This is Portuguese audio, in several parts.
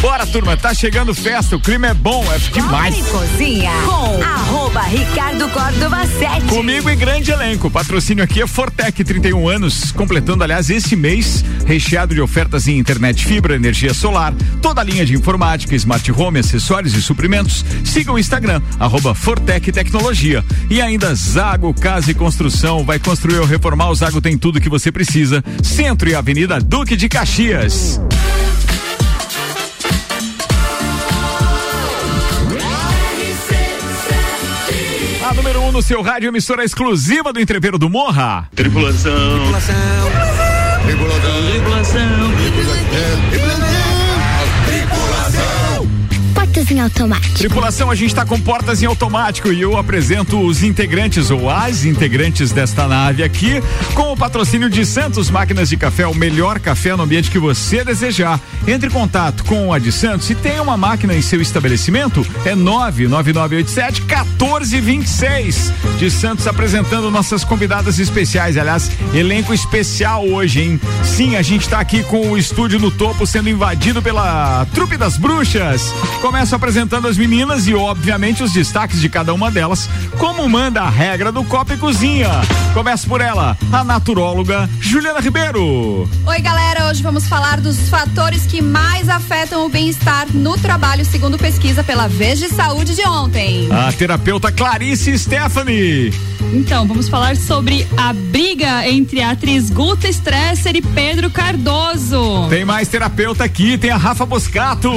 Bora, turma, tá chegando festa, o clima é bom, é demais. Cozinha com arroba Ricardo Córdova 7. Comigo e grande elenco. O patrocínio aqui é Fortec, 31 anos, completando, aliás, esse mês, recheado de ofertas em internet fibra, energia solar, toda a linha de informática, smart home, acessórios e suprimentos. Siga o Instagram, arroba Fortec Tecnologia. E ainda Zago Casa e Construção. Vai construir ou reformar, o Zago tem tudo que você precisa. Centro e Avenida Duque de Caxias. A número 1 um no seu rádio, emissora exclusiva do Entreveiro do Morra. Tripulação. Tripulação. Tripulação. Tripulação. Portas em automático. Tripulação, a gente está com portas em automático e eu apresento os integrantes ou as integrantes desta nave aqui com o patrocínio de Santos Máquinas de Café, o melhor café no ambiente que você desejar. Entre em contato com a de Santos e tem uma máquina em seu estabelecimento, é 99987 1426. De Santos apresentando nossas convidadas especiais, aliás, elenco especial hoje, hein? Sim, a gente está aqui com o estúdio no topo sendo invadido pela Trupe das Bruxas. Começa começo apresentando as meninas e, obviamente, os destaques de cada uma delas, como manda a regra do Copa e Cozinha. Começa por ela, a naturóloga Juliana Ribeiro. Oi, galera. Hoje vamos falar dos fatores que mais afetam o bem-estar no trabalho, segundo pesquisa pela Vez de Saúde de ontem. A terapeuta Clarice Stephanie. Então, vamos falar sobre a briga entre a atriz Guta Stresser e Pedro Cardoso. Tem mais terapeuta aqui, tem a Rafa Boscato.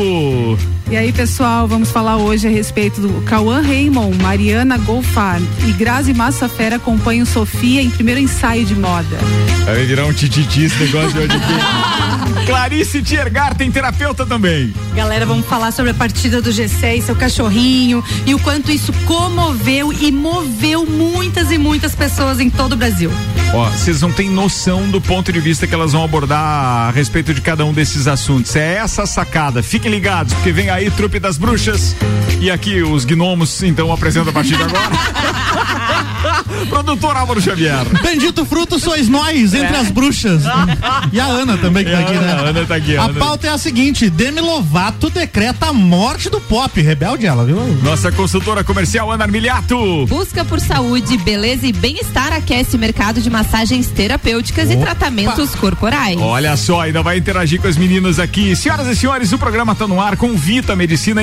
E aí, pessoal, vamos falar hoje a respeito do Cauã Raymond, Mariana Golfar e Grazi Massafera acompanham Sofia em primeiro ensaio de moda. Vai virar um tititi esse negócio de hoje aqui. Clarice Tiergar tem terapeuta também. Galera, vamos falar sobre a partida do G6, seu cachorrinho e o quanto isso comoveu e moveu muitas e muitas pessoas em todo o Brasil. Ó, vocês não têm noção do ponto de vista que elas vão abordar a respeito de cada um desses assuntos. É essa sacada. Fiquem ligados, porque vem aí Trupe das Bruxas e aqui os gnomos, então, apresenta a partir de agora. Produtor Álvaro Xavier. Bendito fruto sois nós, entre é. as bruxas. E a Ana também que tá aqui, né? A Ana tá aqui. A, Ana. pauta é a seguinte: Demi Lovato decreta a morte do pop. Rebelde ela, viu? Nossa consultora comercial, Ana Armiliato. Busca por saúde, beleza e bem-estar aquece mercado de massagens terapêuticas Opa. e tratamentos corporais. Olha só, ainda vai interagir com as meninas aqui. Senhoras e senhores, o programa tá no ar com Vita Medicina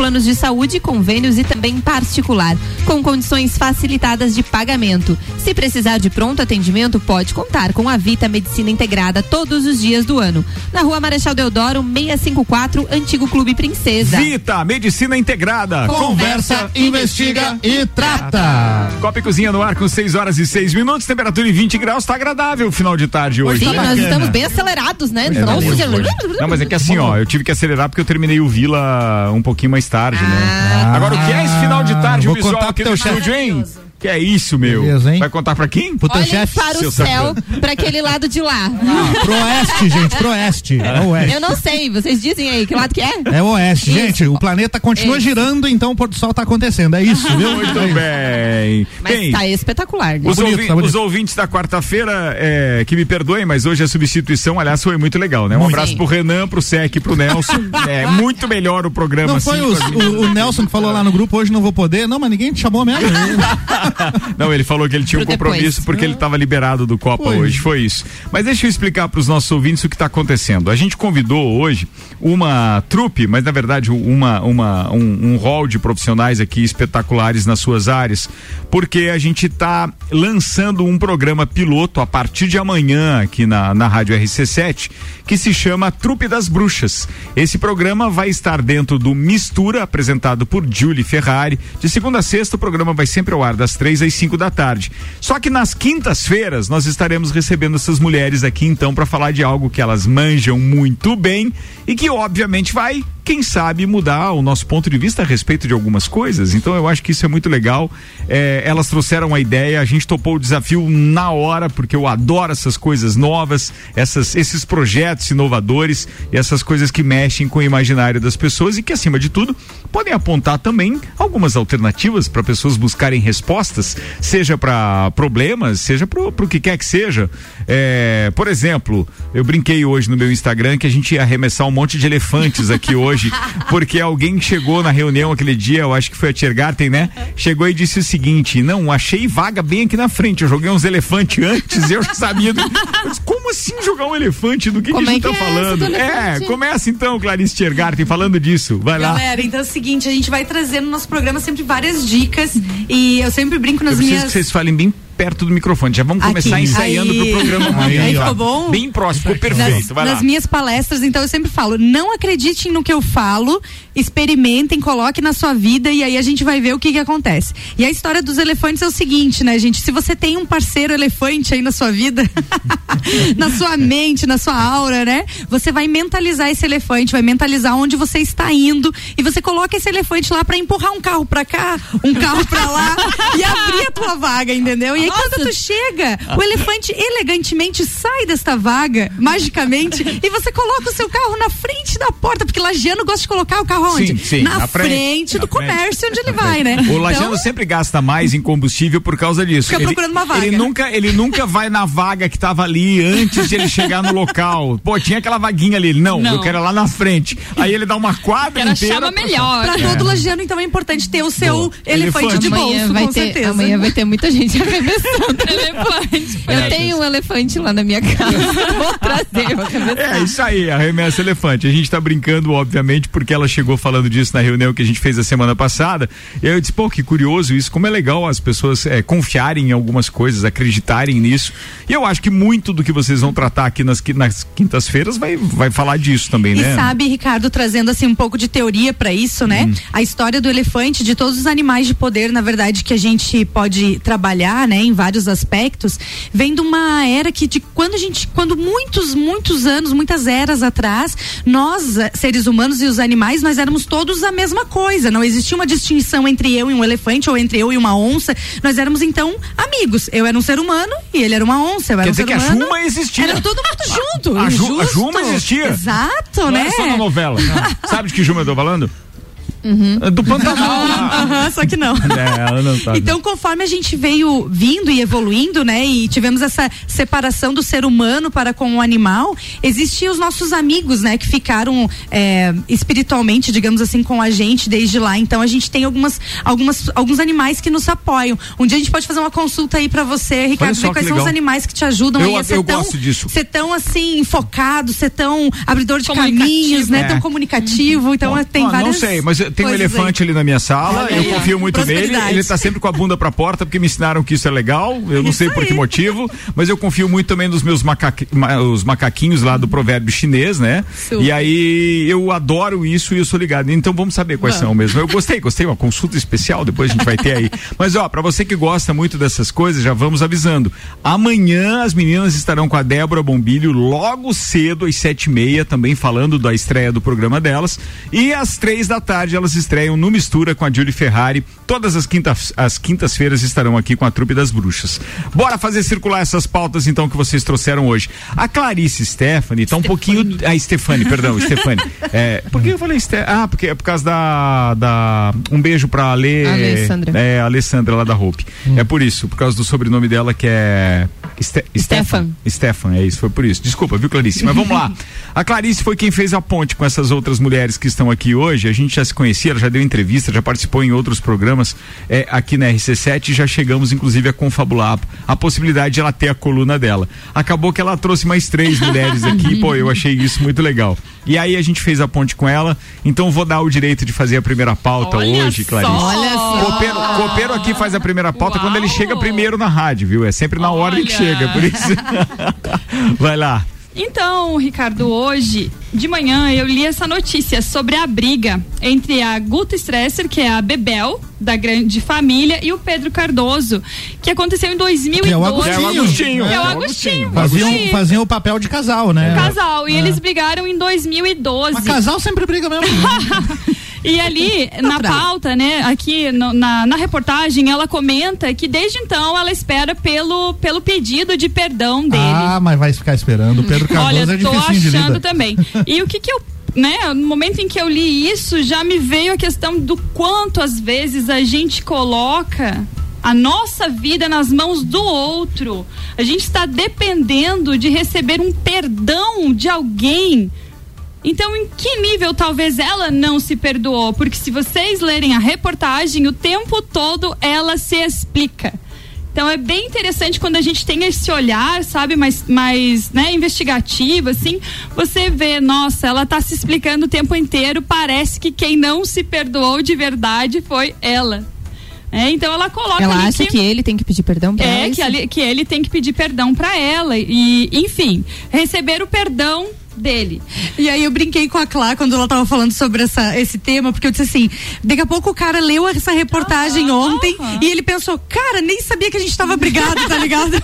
planos de saúde, convênios e também particular, com condições facilitadas de pagamento. Se precisar de pronto atendimento, pode contar com a Vita Medicina Integrada todos os dias do ano. Na rua Marechal Deodoro, 654, Antigo Clube Princesa. Vita Medicina Integrada. Conversa, investiga e trata. Copa e Cozinha no ar com 6 horas e 6 minutos, temperatura em 20 graus, tá agradável o final de tarde hoje. Sim, tá nós estamos bem acelerados, né? É, não, não, mas é que assim, ó, eu tive que acelerar porque eu terminei o Vila um pouquinho mais tarde, né? Ah. Agora, o que é esse final de tarde, o visual aqui no estúdio, hein? Que é isso, meu? Beleza, Vai contar pra quem? Pro teu chefe? para o céu, pra aquele lado de lá. Ah, pro oeste, gente, pro oeste. É oeste. Eu não sei, vocês dizem aí, que lado que é? É oeste, isso. gente. O planeta continua isso. girando, então o pôr do sol tá acontecendo. É isso, viu? Muito bem. Mas Bem, tá espetacular, né? Os, tá bonito, tá os ouvintes da quarta-feira, é, que me perdoem, mas hoje a substituição, aliás, foi muito legal, né? Um muito. abraço pro Renan, pro Sec, pro Nelson. é muito melhor o programa. Não assim, foi os, o, o, Nelson que falou lá no grupo, hoje não vou poder. Não, mas ninguém te chamou mesmo. não, ele falou que ele tinha um compromisso porque ele estava liberado do Copa hoje, foi isso. Mas deixa eu explicar para os nossos ouvintes o que está acontecendo. A gente convidou hoje uma trupe, mas na verdade uma, uma, um, um hall de profissionais aqui espetaculares nas suas áreas, porque a gente está lançando um programa piloto a partir de amanhã aqui na, na Rádio RC7, que se chama Trupe das Bruxas. Esse programa vai estar dentro do Mistura, apresentado por Julie Ferrari. De segunda a sexta, o programa vai sempre ao ar das três às cinco da tarde. Só que nas quintas-feiras nós estaremos recebendo essas mulheres aqui então para falar de algo que elas manjam muito bem e que obviamente vai quem sabe mudar o nosso ponto de vista a respeito de algumas coisas. Então eu acho que isso é muito legal. É, elas trouxeram a ideia, a gente topou o desafio na hora, porque eu adoro essas coisas novas, essas, esses projetos inovadores e essas coisas que mexem com o imaginário das pessoas e que, acima de tudo, podem apontar também algumas alternativas para pessoas buscarem respostas, seja para problemas, seja para o que quer que seja. É, por exemplo, eu brinquei hoje no meu Instagram que a gente ia arremessar um monte de elefantes aqui hoje, porque alguém chegou na reunião aquele dia, eu acho que foi a Tiergarten, né? Chegou e disse o seguinte: não, achei vaga bem aqui na frente. Eu joguei uns elefantes antes, eu já sabia. Do... Mas como assim jogar um elefante? Do que, que a Como gente é tá é falando? essa do É, começa então, Clarice Tiergarten, falando disso. Vai lá. Galera, então é o seguinte, a gente vai trazer no nosso programa sempre várias dicas. E eu sempre brinco nas Eu minhas que vocês falem bem perto do microfone. Já vamos começar Aqui. ensaiando Aí. pro programa. Aí tá? ficou bom? Bem próximo, ficou perfeito. nas, nas minhas palestras, então eu sempre falo, não acreditem no que eu falo, experimentem, coloquem na sua vida e aí a gente vai ver o que que acontece. E a história dos elefantes é o seguinte, né, gente? Se você tem um parceiro elefante aí na sua vida, na sua mente, na sua aura, né? Você vai mentalizar esse elefante, vai mentalizar onde você está indo e você coloca esse elefante lá pra empurrar um carro pra cá, um carro pra lá e abrir a tua vaga, entendeu? E aí quando tu chega, o elefante elegantemente sai desta vaga, magicamente, e você coloca o seu carro na frente da porta, porque lagiano gosta de colocar o carro onde? Sim, sim, na, na frente, frente, na do frente. comércio onde ele vai, né? O Lajano Então, sempre gasta mais em combustível por causa disso. Fica ele, procurando uma vaga. Ele nunca, ele nunca vai na vaga que tava ali antes de ele chegar no local. Pô, tinha aquela vaguinha ali. Ele, Não, Não. eu quero ir lá na frente. Aí ele dá uma quadra Ela inteira. chama pra- melhor. Pra todo lagiano, então, é importante ter o seu Boa. elefante, Elefante. de amanhã bolso, vai com ter, certeza. Amanhã vai ter muita gente arremessando. Elefante. Eu tenho um elefante lá na minha casa. Vou trazer. É, isso aí, arremessa elefante. A gente tá brincando, obviamente, porque ela chegou falando disso na reunião que a gente fez a semana passada. E aí eu disse, pô, que curioso isso, como é legal as pessoas é, confiarem em algumas coisas, acreditarem nisso. E eu acho que muito do que vocês vão tratar aqui nas, nas quintas-feiras vai, vai falar disso também, E né? sabe, Ricardo, trazendo assim um pouco de teoria pra isso, né? Hum. A história do elefante, de todos os animais de poder, na verdade, que a gente pode trabalhar, né, em vários aspectos, vem de uma era que de quando a gente, quando muitos, muitos anos, muitas eras atrás, nós, eh, seres humanos e os animais, nós éramos todos a mesma coisa. Não existia uma distinção entre eu e um elefante ou entre eu e uma onça. Nós éramos então amigos. Eu era um ser humano e ele era uma onça. Eu era Quer um dizer ser que a humano. Juma existia. Era todo mundo junto. A Ju- a. Juma existia. Exato, Não né? é só na novela. Sabe de que Juma eu tô falando? É Do Pantanal. Aham, só que não. É, não tá. Então, conforme a gente veio vindo e evoluindo, né, e tivemos essa separação do ser humano para com o animal, existiam os nossos amigos, né, que ficaram é, espiritualmente, digamos assim, com a gente desde lá. Então, a gente tem algumas, algumas, alguns animais que nos apoiam. Um dia a gente pode fazer uma consulta aí para você, Ricardo, ver quais são legal. os animais que te ajudam Eu- aí a ser eu tão, gosto disso. ser tão assim focado, ser tão abridor de caminhos, né, É. tão comunicativo. Então, Bom, tem ó, várias. Não sei, mas tem um coisas elefante ali na minha sala, Olha eu aí, confio muito nele. Ele tá sempre com a bunda pra porta porque me ensinaram que isso é legal. Eu não sei por que motivo, mas eu confio muito também nos meus macaque- ma- os macaquinhos lá do provérbio chinês, né? Super. E aí eu adoro isso e eu sou ligado. Então vamos saber quais são mesmo. Eu gostei, gostei, uma consulta especial, depois a gente vai ter aí. Mas ó, pra você que gosta muito dessas coisas, já vamos avisando. Amanhã as meninas estarão com a Débora Bombilho logo cedo, às sete e meia, também falando da estreia do programa delas. E às três da tarde elas estreiam no Mistura com a Julie Ferrari. Todas as quintas, as quintas-feiras estarão aqui com a Trupe das Bruxas. Bora fazer circular essas pautas então que vocês trouxeram hoje. A Clarice Stephanie tá um pouquinho. A Stefani, perdão, Stefani. É, por que eu falei Ste... Ah, porque é por causa da. da um beijo pra Ale. Alessandra. É, a Alessandra lá da Hope. É por isso, por causa do sobrenome dela que é. Ste... Stefan. Stefan, é isso, foi por isso. Desculpa, viu, Clarice? Mas vamos lá. A Clarice foi quem fez a ponte com essas outras mulheres que estão aqui hoje. A gente já se conhecia, ela já deu entrevista, já participou em outros programas é, aqui na RC7 e já chegamos, inclusive, a confabular a possibilidade de ela ter a coluna dela. Acabou que ela trouxe mais três mulheres aqui, pô, eu achei isso muito legal. E aí a gente fez a ponte com ela, então vou dar o direito de fazer a primeira pauta Olha hoje, só. Clarice. Olha só. Copeiro, copeiro aqui faz a primeira pauta Uau. quando ele chega primeiro na rádio, viu? É sempre na ordem que Olha. chega, por isso. Vai lá. Então, Ricardo, hoje de manhã eu li essa notícia sobre a briga entre a Guta Stresser, que é a Bebel, da grande família, e o Pedro Cardoso, que aconteceu em 2012. Que é o Agostinho. É o Agostinho. É o É Agostinho. Faziam, faziam o papel de casal, né? Casal. E eles brigaram em 2012. Mas casal sempre briga mesmo. E ali, na pauta, né, aqui no- na, na reportagem, ela comenta que desde então ela espera pelo, pelo pedido de perdão dele. ah, mas vai ficar esperando. O Pedro Cardoso Olha, é tô difícil achando também. E o que que eu né, no momento em que eu li isso, já me veio a questão do quanto às vezes a gente coloca a nossa vida nas mãos do outro. A gente está dependendo de receber um perdão de alguém. Então, em que nível talvez ela não se perdoou? Porque se vocês lerem a reportagem, o tempo todo ela se explica. Então é bem interessante quando a gente tem esse olhar, sabe, mais, mais né, investigativo, assim, você vê, nossa, ela tá se explicando o tempo inteiro, parece que quem não se perdoou de verdade foi ela. É, então ela coloca Ela acha que ele tem que pedir perdão pra ela. é, que, que ele tem que pedir perdão pra ela e, enfim, receber o perdão dele. E aí eu brinquei com a Clá quando ela tava falando sobre essa, esse tema, porque eu disse assim, daqui a pouco o cara leu essa reportagem ontem e ele pensou, cara, nem sabia que a gente tava brigado, tá ligado?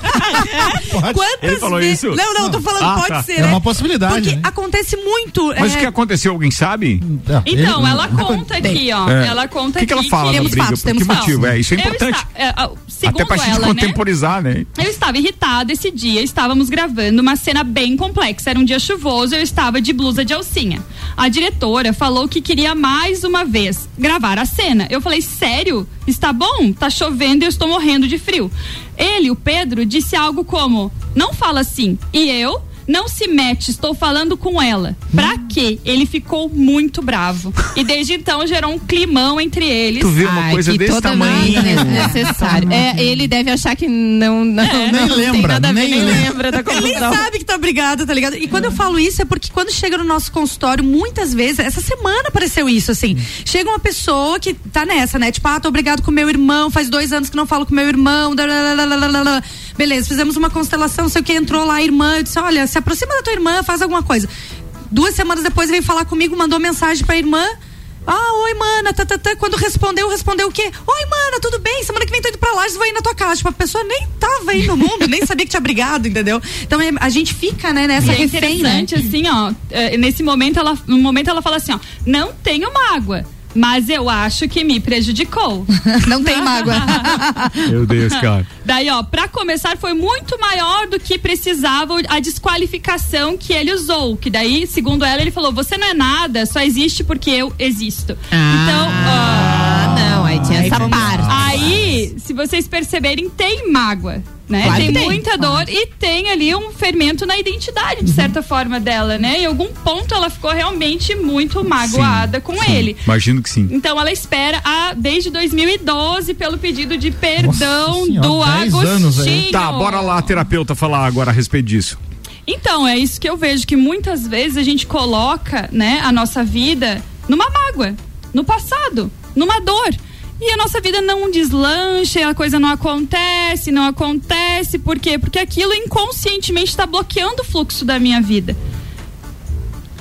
Quantas Ele falou vezes- isso? Não, não, tô falando, Ah, pode tá. ser, É né? uma possibilidade, Porque né? acontece muito. Mas é, o que aconteceu, alguém sabe? Então, Ele- ela conta aqui, ó. É. Ela conta O que que ela aqui fala da temos briga? fatos, que temos motivo? fatos. É, isso é importante. é, ah, segundo Até pra gente ela, né? contemporizar, né? Eu estava irritada esse dia, estávamos gravando uma cena bem complexa. Era um dia chuvoso, eu estava de blusa de alcinha. A diretora falou que queria mais uma vez gravar a cena. Eu falei, sério? Está bom? Tá chovendo e eu estou morrendo de frio. Ele, o Pedro, disse algo como: não fala assim. E eu? Não se mete, estou falando com ela. Pra quê? Ele ficou muito bravo. E desde então gerou um climão entre eles. Tu vê uma Ai, coisa que desse tamanho. necessário. É, ele deve achar que não, não, É. não Nem tem lembra, nada a ver, nem nem lembra. da Ele nem sabe que tá brigado, tá ligado? E quando eu falo isso é porque quando chega no nosso consultório, muitas vezes, essa semana apareceu isso, assim. Chega uma pessoa que tá nessa, né? Tipo, ah, tô brigado com meu irmão, faz dois anos que não falo com meu irmão. dalalala. Beleza, fizemos uma constelação, sei o que, entrou lá a irmã, eu disse, olha, se aproxima da tua irmã, faz alguma coisa. Duas semanas depois veio falar comigo, mandou mensagem pra irmã. Ah, oi, mana, tá, tá, tá. Quando respondeu, respondeu o quê? Oi, mana, tudo bem? Semana que vem tô indo pra lá, vou ir na tua casa. Tipo, a pessoa nem tava aí no mundo, nem sabia que tinha brigado, entendeu? Então é- a gente fica, né, nessa E é refém, né? interessante, assim, ó. é, Nesse momento, ela, no momento ela fala assim, ó, não tenho mágoa. Mas eu acho que me prejudicou. Não tem mágoa. Meu Deus, cara. Daí, ó, pra começar, foi muito maior do que precisava a desqualificação que ele usou. Que daí, segundo ela, ele falou: você não é nada, só existe porque eu existo. Então, Ah, aí essa ó, parte. aí, se vocês perceberem, tem mágoa. Né? Claro tem, tem. muita dor e tem ali um fermento na identidade, de certa forma, dela, né? Em algum ponto ela ficou realmente muito magoada com ele. Imagino que sim. Então ela espera a, desde 2012 pelo pedido de perdão do senhora, 10 Agostinho. anos aí. Tá, bora lá, terapeuta, falar agora a respeito disso. Então, é isso que eu vejo, que muitas vezes a gente coloca, né, a nossa vida numa mágoa, no passado, numa dor. E a nossa vida não deslancha, a coisa não acontece, não acontece. Por quê? Porque aquilo inconscientemente está bloqueando o fluxo da minha vida.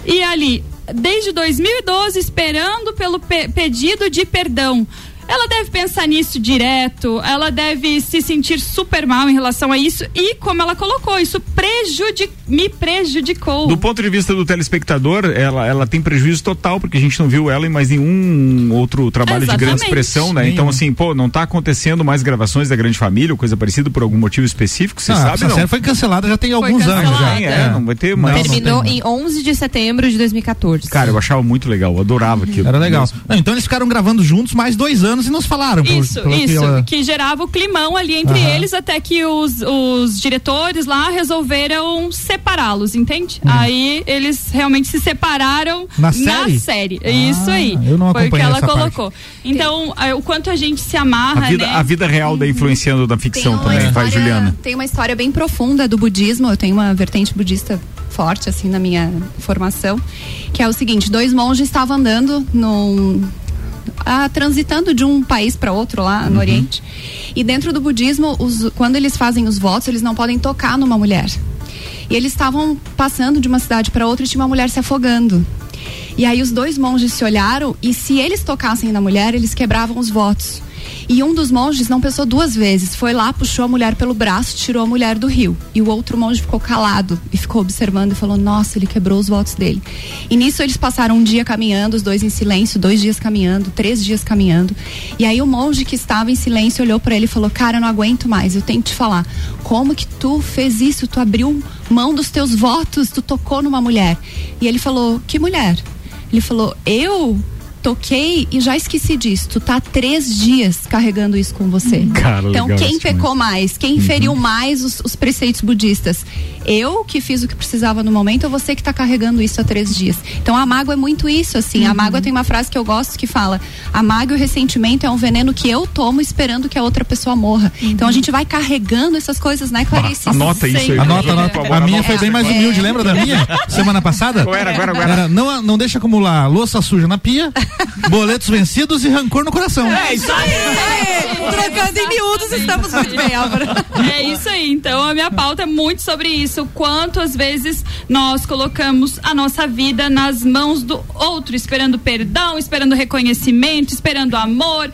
E ali, desde 2012, esperando pelo pe- pedido de perdão. Ela deve pensar nisso direto, ela deve se sentir super mal em relação a isso e, como ela colocou, isso prejudi me prejudicou. Do ponto de vista do telespectador, ela, ela tem prejuízo total, porque a gente não viu ela em mais nenhum outro trabalho de grande Exatamente. expressão, né? Sim. Então, assim, pô, não tá acontecendo mais gravações da Grande Família ou coisa parecida por algum motivo específico, você Ah, sabe, essa não? série foi cancelada já tem alguns anos já. cancelada. Sim, é, não vai ter mais. Não, Terminou tem, em 11 de setembro de 2014. Cara, eu achava muito legal, eu adorava aquilo. Era legal. Não, então eles ficaram gravando juntos mais dois anos e nos falaram. Isso, pelo que isso, ela- que gerava o climão ali entre Aham. eles, até que os, os diretores lá resolveram separá-los, entende? Uhum. Aí eles realmente se separaram Na série? série. Ah, Isso aí. eu não Foi o que ela essa colocou. Então, é, o quanto a gente se amarra, A vida, né? a vida real daí influenciando da ficção também, vai, história- Juliana. Tem uma história bem profunda do budismo. Eu tenho uma vertente budista forte, assim, na minha formação. Que é o seguinte: dois monges estavam andando num. Ah, transitando de um país para outro lá no Oriente. E dentro do budismo, os- quando eles fazem os votos, eles não podem tocar numa mulher. E eles estavam passando de uma cidade para outra e tinha uma mulher se afogando. E aí os dois monges se olharam e se eles tocassem na mulher, eles quebravam os votos. E um dos monges não pensou duas vezes, foi lá, puxou a mulher pelo braço, tirou a mulher do rio. E o outro monge ficou calado e ficou observando e falou: Nossa, ele quebrou os votos dele. E nisso eles passaram um dia caminhando, os dois em silêncio, dois dias caminhando, três dias caminhando. E aí o monge que estava em silêncio olhou para ele e falou: Cara, eu não aguento mais, eu tenho que te falar. Como que tu fez isso? Tu abriu mão dos teus votos, tu tocou numa mulher. E ele falou: Que mulher? Ele falou: Eu toquei e já esqueci disso. Tu tá três dias carregando isso com você. Cara, então, legal quem isso, pecou mais? Quem feriu mais os, os preceitos budistas? Eu que fiz o que precisava no momento ou você que tá carregando isso há três dias? Então, a mágoa é muito isso, assim. A mágoa tem uma frase que eu gosto que fala: a mágoa e o ressentimento é um veneno que eu tomo esperando que a outra pessoa morra. Então, a gente vai carregando essas coisas, né, Clarice? Anota isso aí. Sempre. Anota, anota. A minha foi bem mais humilde, lembra da minha? Semana passada? Era, agora, agora? Era, não, não deixa acumular louça suja na pia, boletos vencidos e rancor no coração. É isso aí. Trocando em miúdos, estamos muito bem, Álvaro. É isso aí. Então a minha pauta é muito sobre isso. Quantas vezes nós colocamos a nossa vida nas mãos do outro, esperando perdão, esperando reconhecimento, esperando amor.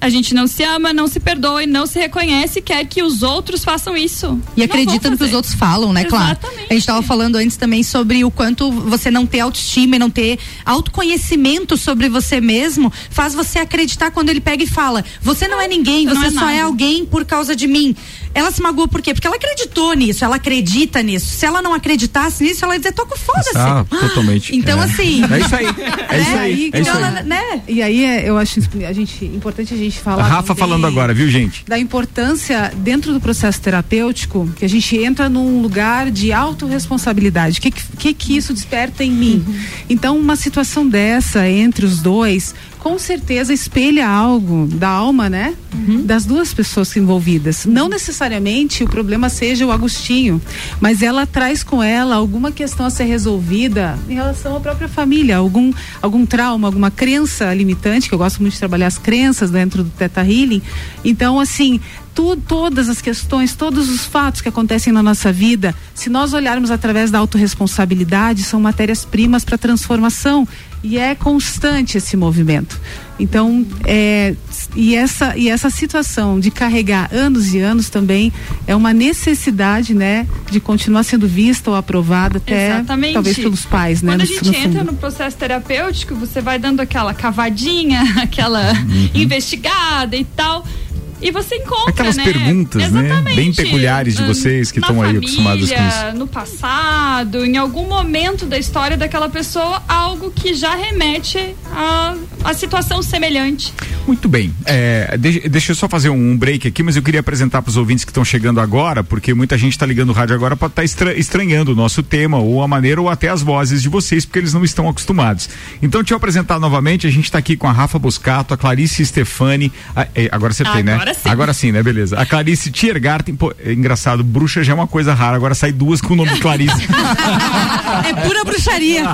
A gente não se ama, não se perdoa e não se reconhece e quer que os outros façam isso. E Não acredita no que os outros falam, né? Claro. Exatamente. A gente estava falando antes também sobre o quanto você não ter autoestima e não ter autoconhecimento sobre você mesmo faz você acreditar quando ele pega e fala: Você não é ninguém, Você é só é nada." alguém por causa de mim. Ela se magoou por quê? Porque ela acreditou nisso, ela acredita nisso. Se ela não acreditasse nisso, ela ia dizer: Toco, foda-se. Ah, totalmente. Então, É. assim. É isso aí. É isso É, aí. É isso Então, aí. ela, né? E aí é, eu acho a gente, importante a gente A falar. Rafa também falando agora, viu, gente? Da importância dentro do processo terapêutico, que a gente entra num lugar de autorresponsabilidade. O que, que que isso desperta em mim? Então, uma situação dessa entre os dois, com certeza espelha algo da alma, né? Das duas pessoas envolvidas. Não necessariamente o problema seja o Agostinho, mas ela traz com ela alguma questão a ser resolvida em relação à própria família, algum, algum trauma, alguma crença limitante, que eu gosto muito de trabalhar as crenças dentro do Teta Healing. Então, assim, tu, todas as questões, todos os fatos que acontecem na nossa vida, se nós olharmos através da autorresponsabilidade, são matérias-primas para transformação. E é constante esse movimento. Então, é, e, essa, e essa situação de carregar anos e anos também é uma necessidade, né, de continuar sendo vista ou aprovada até Exatamente. talvez pelos pais, né? Quando a gente no entra no processo terapêutico, você vai dando aquela cavadinha, aquela Uhum. investigada e tal. E você encontra, Aquelas né? perguntas, né? Exatamente. Bem peculiares de vocês que estão aí acostumados com isso. No passado, em algum momento da história daquela pessoa, algo que já remete a, a situação semelhante. Muito bem. É, deixa, deixa eu só fazer um break aqui, mas eu queria apresentar para os ouvintes que estão chegando agora, porque muita gente está ligando o rádio agora para estar estra, estranhando o nosso tema, ou a maneira, ou até as vozes de vocês, porque eles não estão acostumados. Então, deixa eu apresentar novamente. A gente está aqui com a Rafa Boscato, a Clarice Stefani. a- é, agora acertei, né? Agora sim. Agora sim, né? Beleza. A Clarice Tiergarten. Pô, é engraçado, bruxa já é uma coisa rara, agora sai duas com o nome Clarice. É pura bruxaria.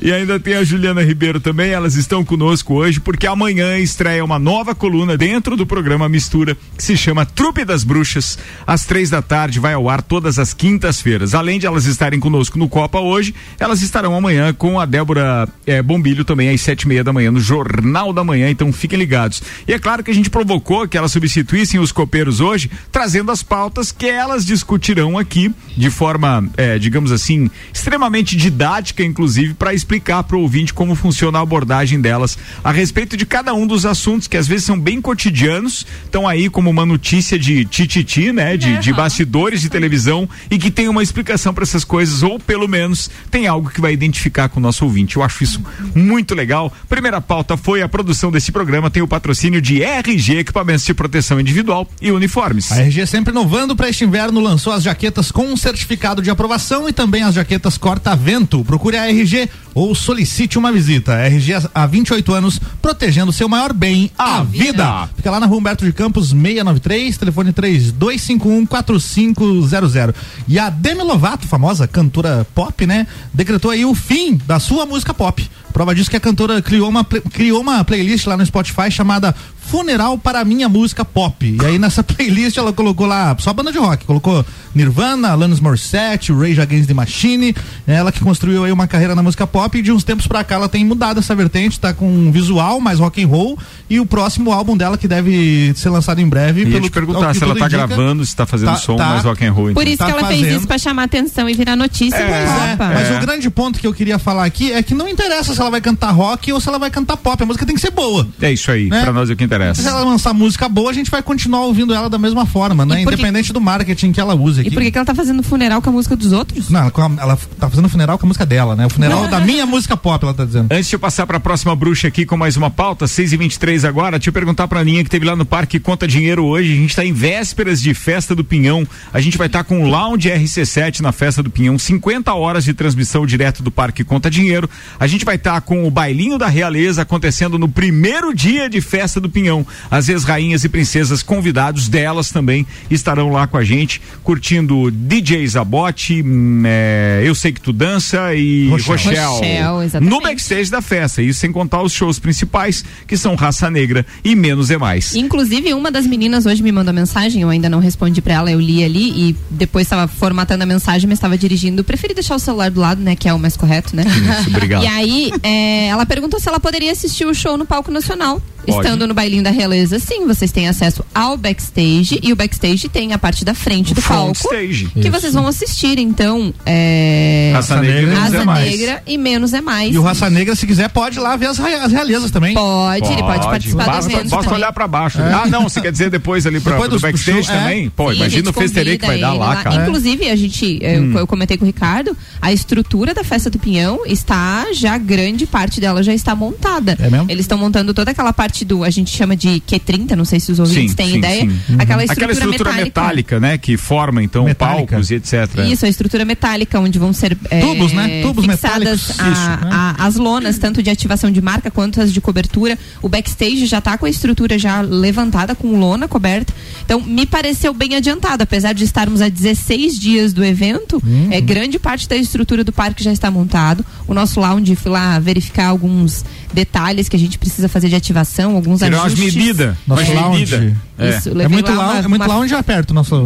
E ainda tem a Juliana Ribeiro também, elas estão conosco hoje porque amanhã estreia uma nova coluna dentro do programa Mistura que se chama Trupe das Bruxas. Às três da tarde vai ao ar todas as quintas-feiras. Além de elas estarem conosco no Copa hoje, elas estarão amanhã com a Débora eh, Bombilho também às sete e meia da manhã no Jornal da Manhã, então fiquem ligados. E é claro que a gente provocou que elas substituíssem os copeiros hoje, trazendo as pautas que elas discutirão aqui de forma, eh, digamos assim, extremamente didática, inclusive, para explicar para o ouvinte como funciona a abordagem delas a respeito de cada um dos assuntos que às vezes são bem cotidianos, estão aí como uma notícia de tititi, né, de, de bastidores de televisão e que tem uma explicação para essas coisas ou pelo menos tem algo que vai identificar com o nosso ouvinte. Eu acho isso muito legal. Primeira pauta foi a produção desse programa tem o patrocínio de RG Equipamentos de Proteção Individual e Uniformes. A RG sempre inovando para este inverno lançou as jaquetas com um certificado de aprovação e também as jaquetas corta-vento. Procure a RG ou solicite uma visita. A RG há 28 anos protegendo seu maior bem, a, vida. Fica lá na rua Humberto de Campos 693, telefone 3251 4500. E a Demi Lovato, famosa cantora pop, né, decretou aí o fim da sua música pop. Prova disso que a cantora criou uma, criou uma playlist lá no Spotify chamada Funeral para minha música pop. E aí nessa playlist ela colocou lá só banda de rock, colocou Nirvana, Alanis Morissette, Rage Against the Machine, ela que construiu aí uma carreira na música pop e de uns tempos pra cá ela tem mudado essa vertente, tá com um visual mais rock and roll e o próximo álbum dela que deve ser lançado em breve. Ia pelo te perguntar se ela tá indica, gravando, se tá fazendo tá- som tá. mais rock and roll. Por então. isso Tá que ela fez fazendo. isso pra chamar atenção e virar notícia É, Europa. Mas É. o grande ponto que eu queria falar aqui é que não interessa se ela vai cantar rock ou se ela vai cantar pop. A música tem que ser boa. É isso aí, Né? pra nós é o que Se interessa. ela lançar música boa, a gente vai continuar ouvindo ela da mesma forma, né? E Independente do marketing que ela use aqui. E por que, ela tá fazendo funeral com a música dos outros? Não, ela tá fazendo funeral com a música dela, né? O funeral da minha música pop, ela tá dizendo. Antes de eu passar pra próxima bruxa aqui com mais uma pauta, 6 e 23 agora, deixa eu perguntar pra Aninha que teve lá no Parque Conta Dinheiro hoje. A gente tá em vésperas de Festa do Pinhão. A gente vai estar com o Lounge RC7 na Festa do Pinhão, 50 horas de transmissão direto do Parque Conta Dinheiro. A gente vai estar com o Bailinho da Realeza acontecendo no primeiro dia de Festa do Pinhão. As ex-rainhas e princesas convidados delas também estarão lá com a gente, curtindo DJ Zabote, hum, é, Eu Sei Que Tu Dança e Rochelle. Rochelle, exatamente. no backstage da festa, isso sem contar os shows principais, que são Raça Negra e Menos é Mais. Inclusive, uma das meninas hoje me mandou mensagem, eu ainda não respondi pra ela, eu li ali e depois estava formatando a mensagem, mas estava dirigindo. Preferi deixar o celular do lado, né? Que é o mais correto, né? Isso, obrigado. E aí, é, ela perguntou se ela poderia assistir o show no palco nacional. Pode. Estando no bailinho da realeza, sim, vocês têm acesso ao backstage e o backstage tem a parte da frente do palco Frontstage. que vocês vão assistir. Então, é. Raça Negra e Menos Raça é Mais. Negra e menos é mais. E o Raça Negra, se quiser, pode ir lá ver as, as realezas também. Pode, ele pode participar do basta, evento. basta também. olhar pra baixo. Ah, não, você quer dizer depois ali pra, Depois do dos- do backstage show, é. também? Pô, Sim, imagina o festerê que vai dar ele lá, cara. Inclusive, a gente, eu, eu comentei com o Ricardo, a estrutura da festa do Pinhão está já grande parte dela já está montada. É mesmo? Eles estão montando toda aquela parte do, a gente chama de Q30, não sei se os ouvintes Sim, têm sim, ideia. sim. Uhum. Aquela estrutura, Aquela estrutura metálica. metálica. né? Que forma, então, Metálica. palcos e etc. Isso, a estrutura metálica, onde vão ser é, Tubos, né? Tubos fixadas a- Isso, né? a- as lonas, tanto de ativação de marca quanto as de cobertura. O backstage já está com a estrutura já levantada, com lona coberta. Então, me pareceu bem adiantado, apesar de estarmos a 16 dias do evento, Uhum. é grande parte da estrutura do parque já está montado. O nosso lounge fui lá verificar alguns detalhes que a gente precisa fazer de ativação, alguns Tirar umas ajustes. medidas. Nosso umas lounge. medidas. É. Isso, É muito, lá lá, uma- é muito uma- lounge já perto nosso.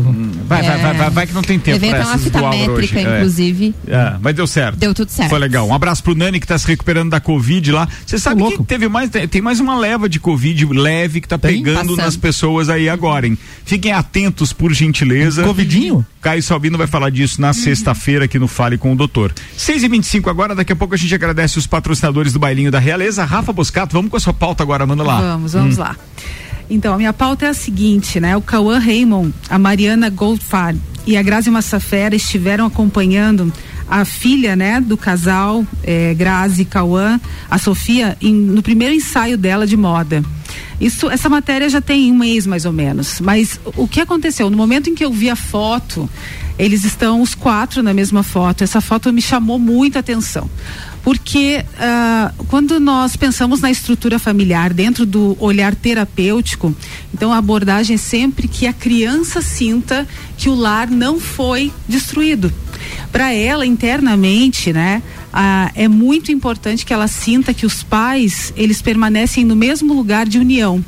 Vai, vai, É. vai, vai, vai que não tem tempo Levei até uma fita métrica, É. inclusive. É, mas deu certo. Deu tudo certo. Foi legal. Um abraço pro Nani que tá se recuperando da Covid lá. Você sabe que teve mais, tem mais uma leva de Covid leve que tá Tem? pegando Passando. nas pessoas aí agora, hein? Fiquem atentos, por gentileza. Covidinho? Caio Salvino vai falar disso na sexta-feira aqui no Fale com o Doutor. 6 e 25 agora, daqui a pouco a gente agradece os patrocinadores do Bailinho da Realeza. Rafa Boscato, vamos com a sua pauta agora, manda lá. Vamos, vamos lá. Então, a minha pauta é a seguinte, né? O Cauã Raymond, a Mariana Goldfarb e a Grazi Massafera estiveram acompanhando a filha, né, do casal, eh, Grazi Cauã, a Sofia, em- no primeiro ensaio dela de moda. Isso, essa matéria já tem um mês mais ou menos. Mas o que aconteceu? No momento em que eu vi a foto, eles estão os quatro na mesma foto. Essa foto me chamou muita atenção. Porque ah, quando nós pensamos na estrutura familiar dentro do olhar terapêutico, então a abordagem é sempre que a criança sinta que o lar não foi destruído. Para ela internamente, né, ah, é muito importante que ela sinta que os pais eles permanecem no mesmo lugar de união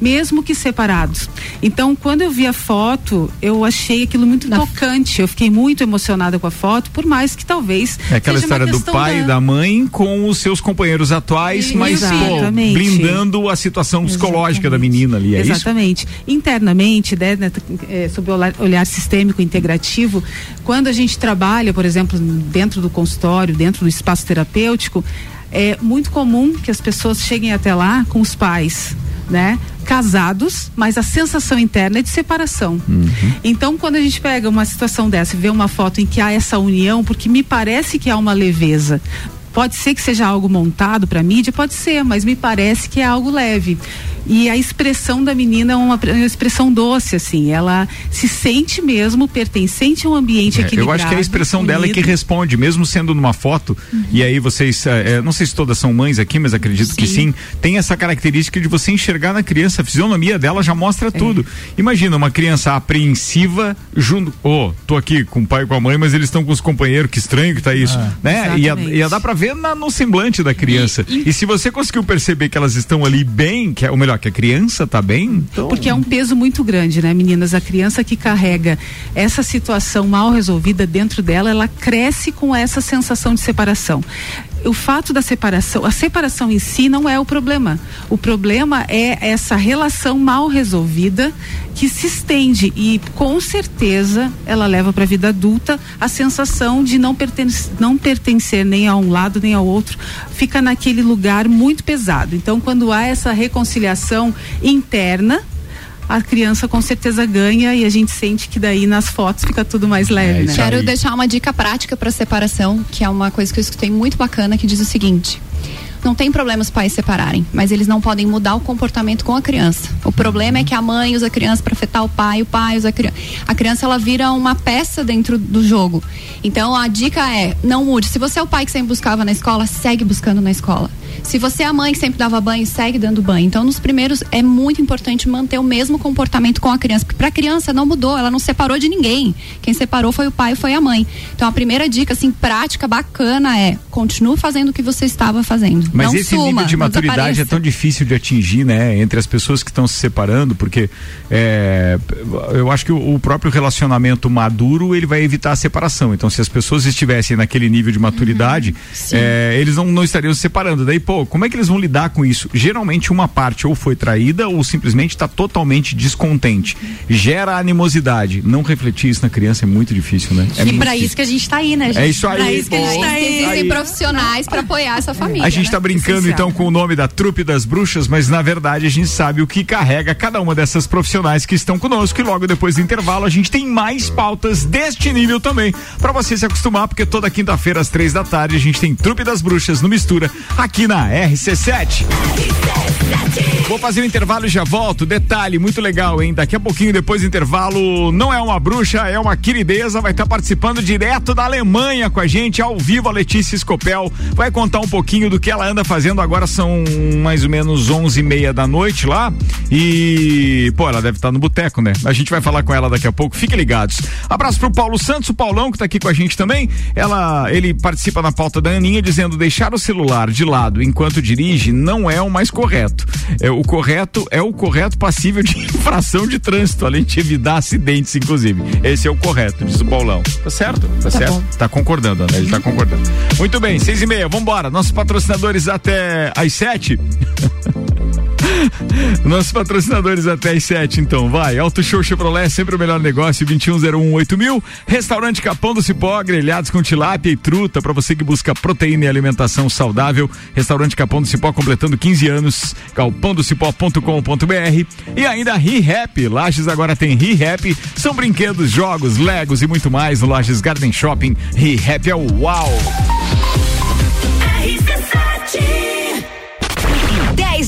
mesmo que separados. Então, quando eu vi a foto, eu achei aquilo muito tocante. Eu fiquei muito emocionada com a foto, por mais que talvez É aquela seja uma história do pai e da mãe com os seus companheiros atuais, Isso, mas pô, exatamente. blindando a situação psicológica da menina ali, é isso? Exatamente. Internamente, né, né, é, sob o olhar, olhar sistêmico integrativo, quando a gente trabalha, por exemplo, dentro do consultório, dentro do espaço terapêutico, é muito comum que as pessoas cheguem até lá com os pais, né? Casados, mas a sensação interna é de separação. Então, quando a gente pega uma situação dessa e vê uma foto em que há essa união, porque me parece que há uma leveza. Pode ser que seja algo montado para mídia, pode ser, mas me parece que é algo leve. E a expressão da menina é uma, uma expressão doce, assim. Ela se sente mesmo pertencente a um ambiente É, equilibrado. eu acho que a expressão dela é que responde, mesmo sendo numa foto, e aí vocês, eh, eh, não sei se todas são mães aqui, mas acredito que sim, tem essa característica de você enxergar na criança, a fisionomia dela já mostra tudo. Imagina uma criança apreensiva junto, ô, tô aqui com o pai e com a mãe, mas eles estão com os companheiros, que estranho que tá isso, né? Ia, exatamente. ia dar pra ver na- no semblante da criança. E, se você conseguiu perceber que elas estão ali bem, que é, ou melhor, que a criança tá bem, então... Porque é um peso muito grande, né, meninas? A criança que carrega essa situação mal resolvida dentro dela, ela cresce com essa sensação de separação o fato da separação, a separação em si não é o problema. O problema é essa relação mal resolvida que se estende e com certeza ela leva para a vida adulta a sensação de não pertencer, não pertencer nem a um lado nem ao outro, fica naquele lugar muito pesado. Então, quando há essa reconciliação interna, a criança com certeza ganha e a gente sente que daí nas fotos fica tudo mais leve, É, né? isso aí. Quero deixar uma dica prática para separação, que é uma coisa que eu escutei muito bacana, que diz o seguinte: não tem problema os pais separarem, mas eles não podem mudar o comportamento com a criança. O problema é que a mãe usa a criança para afetar o pai, o pai usa a criança. A criança ela vira uma peça dentro do jogo. Então a dica é: não mude. Se você é o pai que sempre buscava na escola, segue buscando na escola. Se você é a mãe que sempre dava banho, segue dando banho. Então, nos primeiros, é muito importante manter o mesmo comportamento com a criança. Porque para a criança não mudou, ela não separou de ninguém. Quem separou foi o pai e foi a mãe. Então, a primeira dica, assim, prática, bacana é: continue fazendo o que você estava fazendo. Mas não esse suma, nível de maturidade é tão difícil de atingir, né? Entre as pessoas que estão se separando, porque é, eu acho que o, o próprio relacionamento maduro ele vai evitar a separação. Então, se as pessoas estivessem naquele nível de maturidade, é, eles não, não estariam se separando. Daí, pô, como é que eles vão lidar com isso? Geralmente uma parte ou foi traída ou simplesmente está totalmente descontente. Gera animosidade. Não refletir isso na criança é muito difícil, né? É e difícil. isso que a gente tá aí, né, gente? É isso aí, Pra isso que a gente tá aí. Existem profissionais para apoiar essa família. A gente né? está brincando Essencial. então com o nome da trupe das bruxas, mas na verdade a gente sabe o que carrega cada uma dessas profissionais que estão conosco e logo depois do intervalo a gente tem mais pautas deste nível também para você se acostumar, porque toda quinta-feira às três da tarde a gente tem trupe das bruxas no mistura aqui na RC7. Vou fazer o intervalo e já volto. Detalhe muito legal, hein? Daqui a pouquinho, depois do intervalo, não é uma bruxa, é uma querideza. Vai estar participando direto da Alemanha com a gente, ao vivo, a Letícia Scopel. Vai contar um pouquinho do que ela anda fazendo. Agora são mais ou menos onze e meia da noite lá. E, pô, ela deve estar no boteco, né? A gente vai falar com ela daqui a pouco. Fiquem ligados. Abraço pro Paulo Santos, o Paulão, que tá aqui com a gente também. Ela, ele participa na pauta da Aninha dizendo deixar o celular de lado enquanto dirige não é o mais correto. É, o correto é o correto passível de infração de trânsito, além de evitar acidentes, inclusive. Esse é o correto, diz o Paulão. Tá certo? Tá, certo? bom. Tá concordando, né? Ele tá concordando. Muito bem, seis e meia, vambora. Nossos patrocinadores até às sete. Nossos patrocinadores até às 7, então, vai. Auto Show Chevrolet, sempre o melhor negócio, 21018000 mil. Restaurante Capão do Cipó, grelhados com tilápia e truta, para você que busca proteína e alimentação saudável. Restaurante Capão do Cipó, completando 15 anos, galpãodocipó.com.br. E ainda ReHap, Lages agora tem ReHap, são brinquedos, jogos, legos e muito mais no Lages Garden Shopping. ReHap é o uau!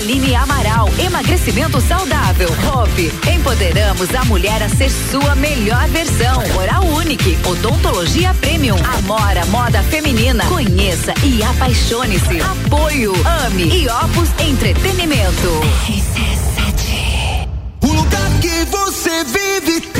Aline Amaral, emagrecimento saudável. Hope, empoderamos a mulher a ser sua melhor versão. Oral Unique, odontologia premium. Amora, moda feminina. Conheça e apaixone-se. Apoio, ame e Opus Entretenimento. O lugar que você vive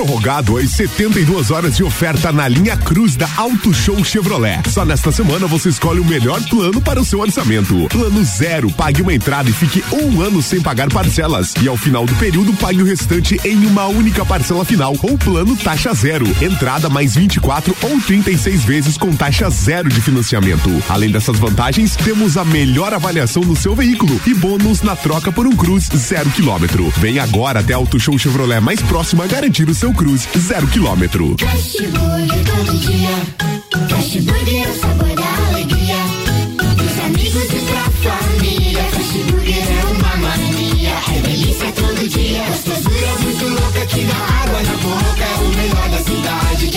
Prorrogado as 72 horas de oferta na linha Cruz da Auto Show Chevrolet. Só nesta semana você escolhe o melhor plano para o seu orçamento. Plano zero, pague uma entrada e fique um ano sem pagar parcelas. E ao final do período, pague o restante em uma única parcela final ou plano taxa zero. Entrada mais 24 ou 36 vezes com taxa zero de financiamento. Além dessas vantagens, temos a melhor avaliação no seu veículo e bônus na troca por um Cruz zero quilômetro. Vem agora até a Auto Show Chevrolet mais próxima garantir o seu Cruz zero quilômetro. Todo dia. É o sabor da alegria. Dos amigos e família. É uma mania. É todo dia. Dá água na boca. É o melhor da cidade.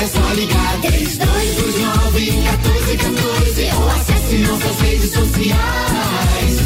É só ligar. 3229 1414 ou acesse nossas redes sociais.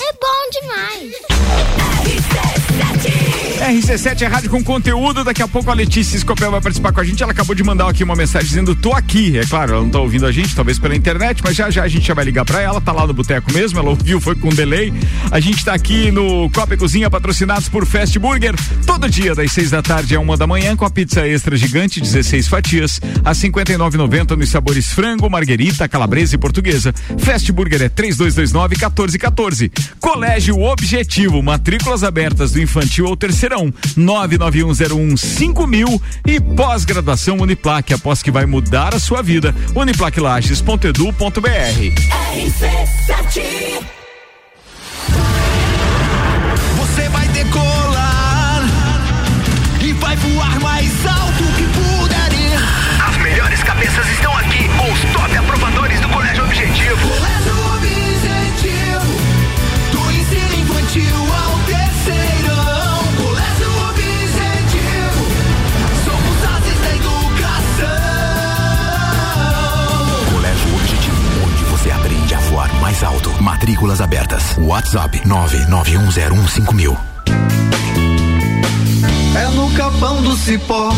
É bom demais. RC7 é rádio com conteúdo. Daqui a pouco a Letícia Escopel vai participar com a gente. Ela acabou de mandar aqui uma mensagem dizendo: tô aqui. É claro, ela não tá ouvindo a gente, talvez pela internet, mas já já a gente já vai ligar pra ela. Tá lá no boteco mesmo. Ela ouviu, foi com delay. A gente tá aqui no Copa e Cozinha, patrocinados por Fast Burger. Todo dia, das seis da tarde a uma da manhã, com a pizza extra gigante, 16 fatias, a 59,90 nos sabores frango, marguerita, calabresa e portuguesa. Fast Burger é 3229 1414. Colégio Objetivo, matrículas abertas do infantil ao terceirão. 99101 5000 e pós-graduação Uniplaque, após que vai mudar a sua vida. uniplaquilages.edu.br. Você vai decolar e vai voar mais alto Matrículas abertas. WhatsApp 991015000. É no capão do cipó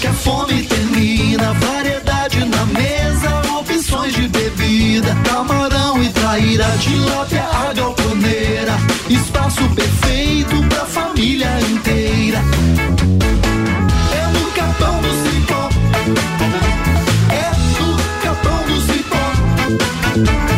que a fome termina. Variedade na mesa, opções de bebida. Camarão e traíra, tilápia, a galponeira. Espaço perfeito pra família inteira. É no capão do cipó. É no capão do cipó.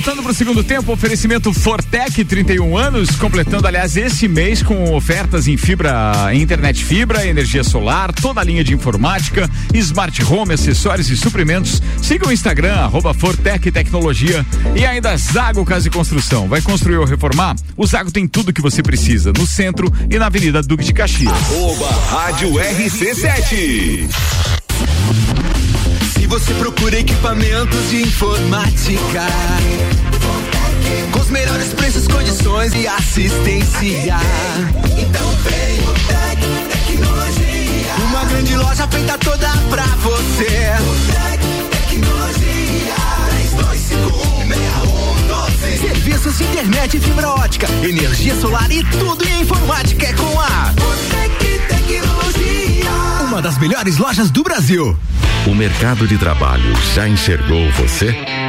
voltando para o segundo tempo, oferecimento Fortec, 31 anos, completando, aliás, esse mês com ofertas em fibra, internet fibra, energia solar, toda a linha de informática, smart home, acessórios e suprimentos. Siga o Instagram, arroba Fortec Tecnologia e ainda Zago Casa e Construção. Vai construir ou reformar? O Zago tem tudo que você precisa no centro e na Avenida Duque de Caxias. Arroba Rádio RC7. Você procura equipamentos de informática, com os melhores preços, condições e assistência, então vem o Tec Tecnologia. Uma grande loja feita toda pra você. Tec Tecnologia. 32516112. Serviços de internet fibra ótica, energia solar e tudo em informática é com a Tec Tecnologia. Uma das melhores lojas do Brasil. O mercado de trabalho já enxergou você?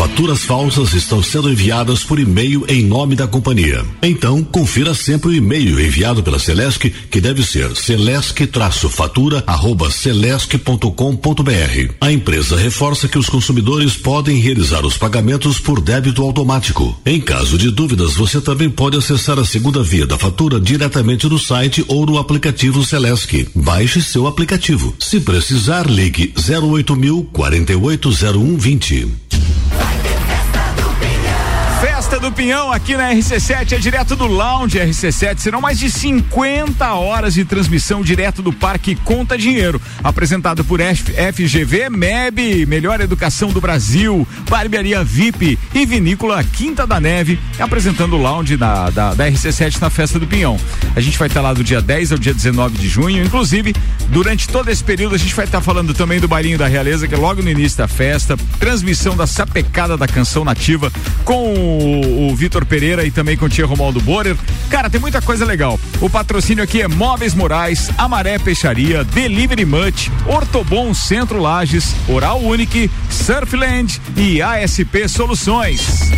Faturas falsas estão sendo enviadas por e-mail em nome da companhia. Então, confira sempre o e-mail enviado pela Celesc, que deve ser celesc-fatura@celesc.com.br. A empresa reforça que os consumidores podem realizar os pagamentos por débito automático. Em caso de dúvidas, você também pode acessar a segunda via da fatura diretamente no site ou no aplicativo Celesc. Baixe seu aplicativo. Se precisar, ligue 08000 480120. Festa do Pinhão aqui na RC7 é direto do Lounge RC7. Serão mais de 50 horas de transmissão direto do Parque Conta Dinheiro. Apresentado por FGV MEB, Melhor Educação do Brasil, Barbearia VIP e Vinícola Quinta da Neve, apresentando o Lounge da, da, da RC7 na Festa do Pinhão. A gente vai estar lá do dia 10 ao dia 19 de junho. Inclusive, durante todo esse período, a gente vai estar falando também do Bailinho da Realeza, que é logo no início da festa. Transmissão da sapecada da canção nativa com o, o Vitor Pereira e também com o Tia Romaldo Borer. Cara, tem muita coisa legal. O patrocínio aqui é Móveis Morais, Amaré Peixaria, Delivery Much, Ortobon Centro Lages, Oral Unique, Surfland e ASP Soluções.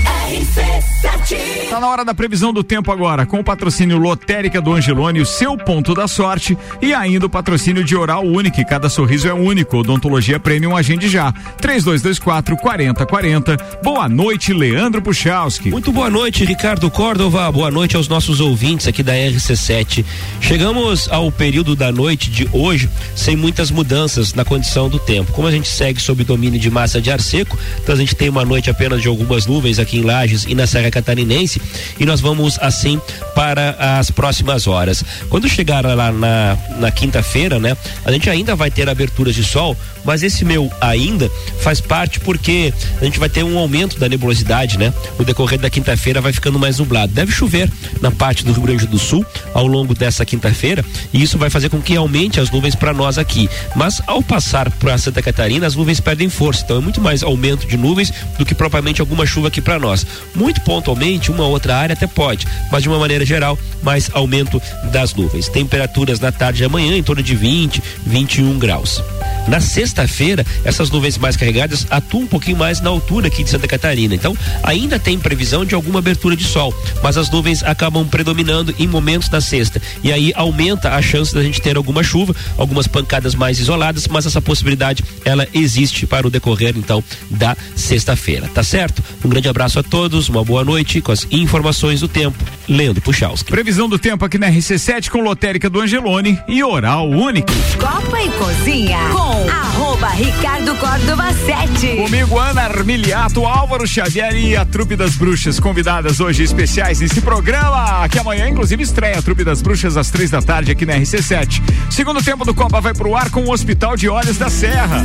Tá na hora da previsão do tempo agora, com o patrocínio Lotérica do Angelone, o seu ponto da sorte, e ainda o patrocínio de Oral Unique, cada sorriso é único. Odontologia Premium Agende já. 3224 4040. Boa noite, Leandro Puchalski. Muito boa noite, Ricardo Córdova. Boa noite aos nossos ouvintes aqui da RC7. Chegamos ao período da noite de hoje sem muitas mudanças na condição do tempo. Como a gente segue sob domínio de massa de ar seco, então a gente tem uma noite apenas de algumas nuvens aqui em Lages e na Serra Catarinense e nós vamos assim para as próximas horas. Quando chegar lá na, na quinta-feira, né, a gente ainda vai ter aberturas de sol, mas esse meu ainda faz parte porque a gente vai ter um aumento da nebulosidade, né? O decorrer da quinta-feira vai ficando mais nublado. Deve chover na parte do Rio Grande do Sul ao longo dessa quinta-feira e isso vai fazer com que aumente as nuvens para nós aqui. Mas ao passar para Santa Catarina, as nuvens perdem força. Então é muito mais aumento de nuvens do que propriamente alguma chuva aqui para nós. Muito pontualmente, uma outra área até pode, mas de uma maneira geral, mais aumento das nuvens. Temperaturas na tarde de amanhã em torno de 20, 21 graus. Na sexta-feira, essas nuvens mais carregadas atuam um pouquinho mais na altura aqui de Santa Catarina. Então, ainda tem previsão de alguma abertura de sol, mas as nuvens acabam predominando em momentos da sexta. E aí aumenta a chance da gente ter alguma chuva, algumas pancadas mais isoladas, mas essa possibilidade ela existe para o decorrer então da sexta-feira, tá certo? Um grande abraço a todos, uma boa noite com as informações do tempo. Leandro Puchalski. Previsão do tempo aqui na RC7 com lotérica do Angelone e Oral Único. Copa e Cozinha com arroba Ricardo Córdova 7. Comigo, Ana Armiliato, Álvaro Xavier e a Trupe das Bruxas, convidadas hoje especiais nesse programa, que amanhã, inclusive, estreia a Trupe das Bruxas às três da tarde aqui na RC7. Segundo tempo do Copa vai pro ar com o Hospital de Olhos da Serra.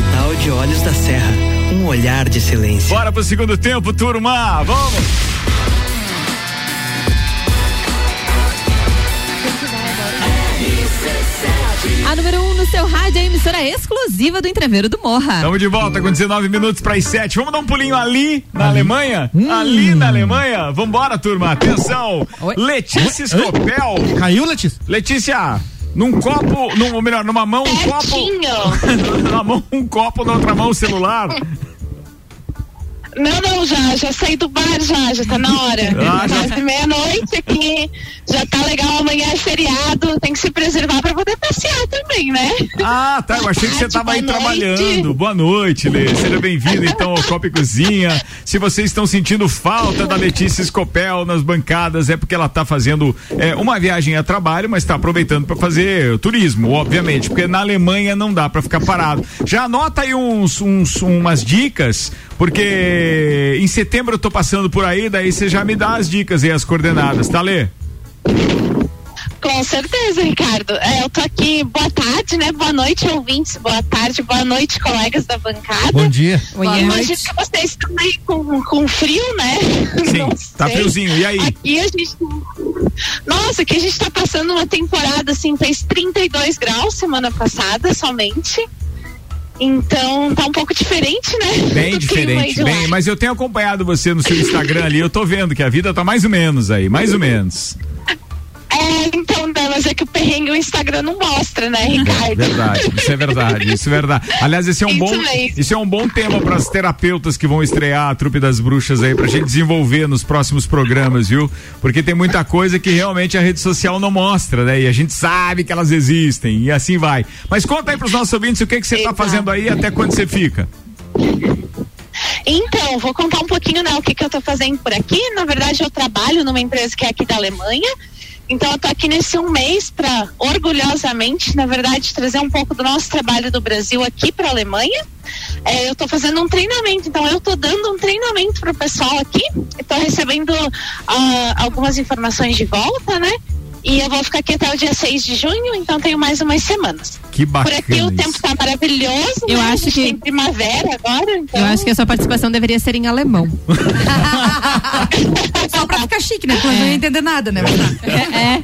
Hospital de Olhos da Serra, um olhar de silêncio. Bora pro segundo tempo, turma. Vamos. A número 1 um no seu rádio é a emissora exclusiva do Entreveiro do Morra. Estamos de volta com 19 minutos para as 7. Vamos dar um pulinho ali na Alemanha? Ali na Alemanha? Vambora, turma. Atenção. Letícia Scopel. Caiu, Letícia? Letícia. Num copo, num, ou melhor, numa mão um copo. numa mão um copo, na outra mão o celular. Não, não, já, já saí do bar, já, já tá na hora. Ah, já- Quase meia-noite aqui, já tá legal, amanhã é feriado, tem que se preservar pra poder passear também, né? Ah, tá. Eu achei que você estava aí trabalhando. Boa noite, Lê. Seja bem-vindo então ao Copa e Cozinha. Se vocês estão sentindo falta da Letícia Scopel nas bancadas, é porque ela está fazendo é, uma viagem a trabalho, mas está aproveitando para fazer turismo, obviamente, porque na Alemanha não dá para ficar parado. Já anota aí uns, uns- umas dicas, porque em setembro eu tô passando por aí, daí você já me dá as dicas e as coordenadas, tá, Lê? Com certeza, Ricardo. É, eu tô aqui, boa tarde, né? Boa noite, ouvintes. Boa tarde, boa noite, colegas da bancada. Bom dia. Boa Imagino que vocês estão aí com, com frio, né? Sim, tá sei. friozinho. E aí? Aqui a gente. Nossa, aqui a gente tá passando uma temporada assim, fez 32 graus semana passada somente. Então tá um pouco diferente, né? Bem diferente, lá. bem, mas eu tenho acompanhado você no seu Instagram ali, eu tô vendo que a vida tá mais ou menos aí, mais ou menos. É, então, né, mas é que o perrengue o Instagram não mostra, né, Ricardo? Verdade, isso é verdade, isso é verdade. Aliás, esse é um Isso bom, mesmo. isso é um bom tema para as terapeutas que vão estrear a trupe das bruxas aí pra gente desenvolver nos próximos programas, viu? Porque tem muita coisa que realmente a rede social não mostra, né? E a gente sabe que elas existem e assim vai. Mas conta aí pros nossos ouvintes o que que você tá fazendo aí, até quando você fica. Então, vou contar um pouquinho, né, o que, que eu tô fazendo por aqui. Na verdade, eu trabalho numa empresa que é aqui da Alemanha. Então, eu tô aqui nesse um mês para orgulhosamente, na verdade, trazer um pouco do nosso trabalho do Brasil aqui para a Alemanha. É, eu tô fazendo um treinamento, então eu tô dando um treinamento pro pessoal aqui. Estou recebendo ah, algumas informações de volta, né? E eu vou ficar aqui até o dia 6 de junho, então tenho mais umas semanas. Que Por bacana. aqui o isso. tempo tá maravilhoso. Eu né? acho A gente que- tem primavera agora. Então... Eu acho que a sua participação deveria ser em alemão. Né? Porque eu não ia entender nada, né? É.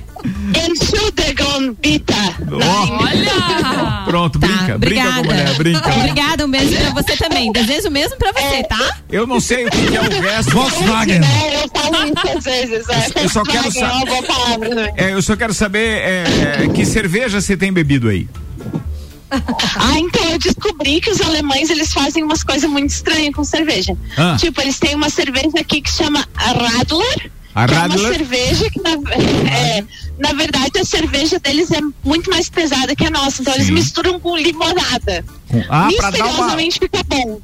Entschuldigung, bitte. Olha! Pronto, brinca, brinca com a mulher, brinca. Obrigada, um beijo pra você também. Desejo o mesmo pra você, tá? Eu não sei o que, é o resto. Volkswagen. É, eu falo isso às vezes. É. Eu só quero Volkswagen é sa- uma boa palavra, né? É, eu só quero saber é, é, que cerveja você tem bebido aí. Ah, então eu descobri que os alemães eles fazem umas coisas muito estranhas com cerveja. Ah. Tipo, eles têm uma cerveja aqui que chama Radler. A que é Radler? uma cerveja que, na, é, na verdade, a cerveja deles é muito mais pesada que a nossa. Então, eles Sim. misturam com limonada. Ah, pra dar uma-.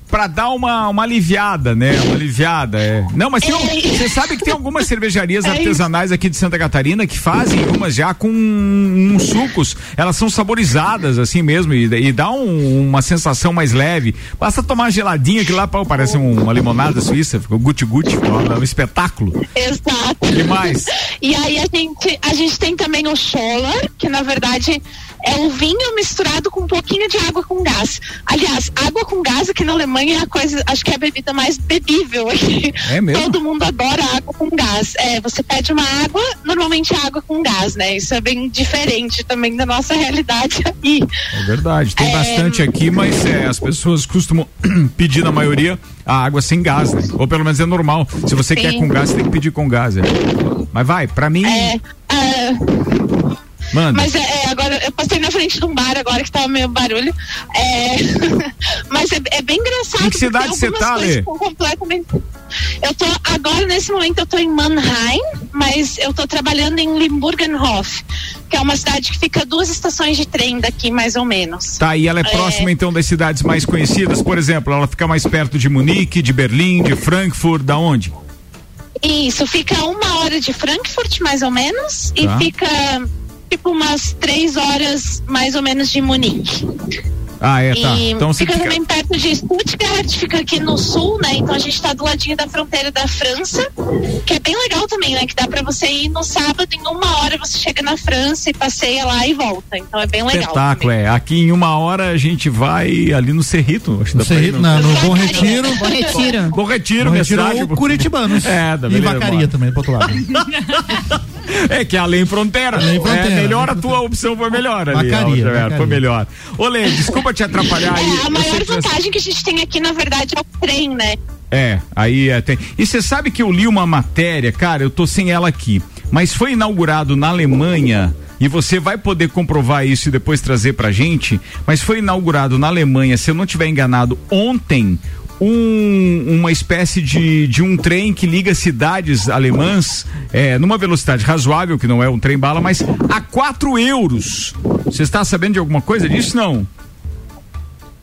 Pra dar uma, uma aliviada, né? Uma aliviada, é. Não, mas tem um- você sabe que tem algumas cervejarias É artesanais aqui de Santa Catarina que fazem umas já com uns sucos. Elas são saborizadas assim mesmo e, e dá um- uma sensação mais leve. Basta tomar geladinha que lá pô, parece um- uma limonada suíça, ficou guti-guti, ficou um, um espetáculo. Exato. que mais? E aí a gente, a gente tem também o Scholler, que na verdade é um vinho misturado com um pouquinho de água com gás. Aliás, água com gás aqui na Alemanha é a coisa, acho que é a bebida mais bebível aqui. É mesmo? Todo mundo adora água com gás. É, você pede uma água, normalmente é água com gás, né? Isso é bem diferente também da nossa realidade aqui. É verdade, tem bastante aqui, mas é, as pessoas costumam pedir, na maioria, a água sem gás, né? Ou pelo menos é normal. Se você Sim. quer com gás, você tem que pedir com gás. É. Mas vai, pra mim, É, ah, manda. Mas é, é, agora eu passei na frente de um bar agora que tava meio barulho. É, mas é, é bem engraçado. Em que cidade você tá, Lê? completamente. Eu tô agora nesse momento eu tô em Mannheim, mas eu tô trabalhando em Limburgenhof, que é uma cidade que fica duas estações de trem daqui mais ou menos. Tá, e ela é próxima então das cidades mais conhecidas, por exemplo, ela fica mais perto de Munique, de Berlim, de Frankfurt, da onde? Isso, fica uma hora de Frankfurt, mais ou menos, Tá. e fica tipo umas três horas mais ou menos de Munique. Ah, é, tá. E Então você fica, fica. também perto de Stuttgart, fica aqui no sul, né? Então a gente tá do ladinho da fronteira da França, que é bem legal também, né? Que dá pra você ir no sábado, em uma hora você chega na França e passeia lá e volta. Então é bem legal. Espetáculo, é. Aqui em uma hora a gente vai ali no Cerrito. Acho que No dá pra ir, Cerrito, não, no Bom Retiro. Bom retiro. Bom Retiro, Bom Retiro cidade. ou Curitibanos. É, da E Vacaria também, pro outro lado. É que é além fronteira. Além fronteira, É, melhor a tua opção foi melhor ali. Vacaria, a outra, vacaria. Foi melhor. Ô, Lê, desculpa te atrapalhar aí. É, a maior vantagem que a gente tem aqui, na verdade, é o trem, né? É, aí é, tem. E você sabe que eu li uma matéria, cara, eu tô sem ela aqui, mas foi inaugurado na Alemanha e você vai poder comprovar isso e depois trazer pra gente, mas foi inaugurado na Alemanha, se eu não tiver enganado, ontem, um, uma espécie de, de um trem que liga cidades alemãs é, numa velocidade razoável, que não é um trem bala, mas a 4 euros. Você está sabendo de alguma coisa disso? Não.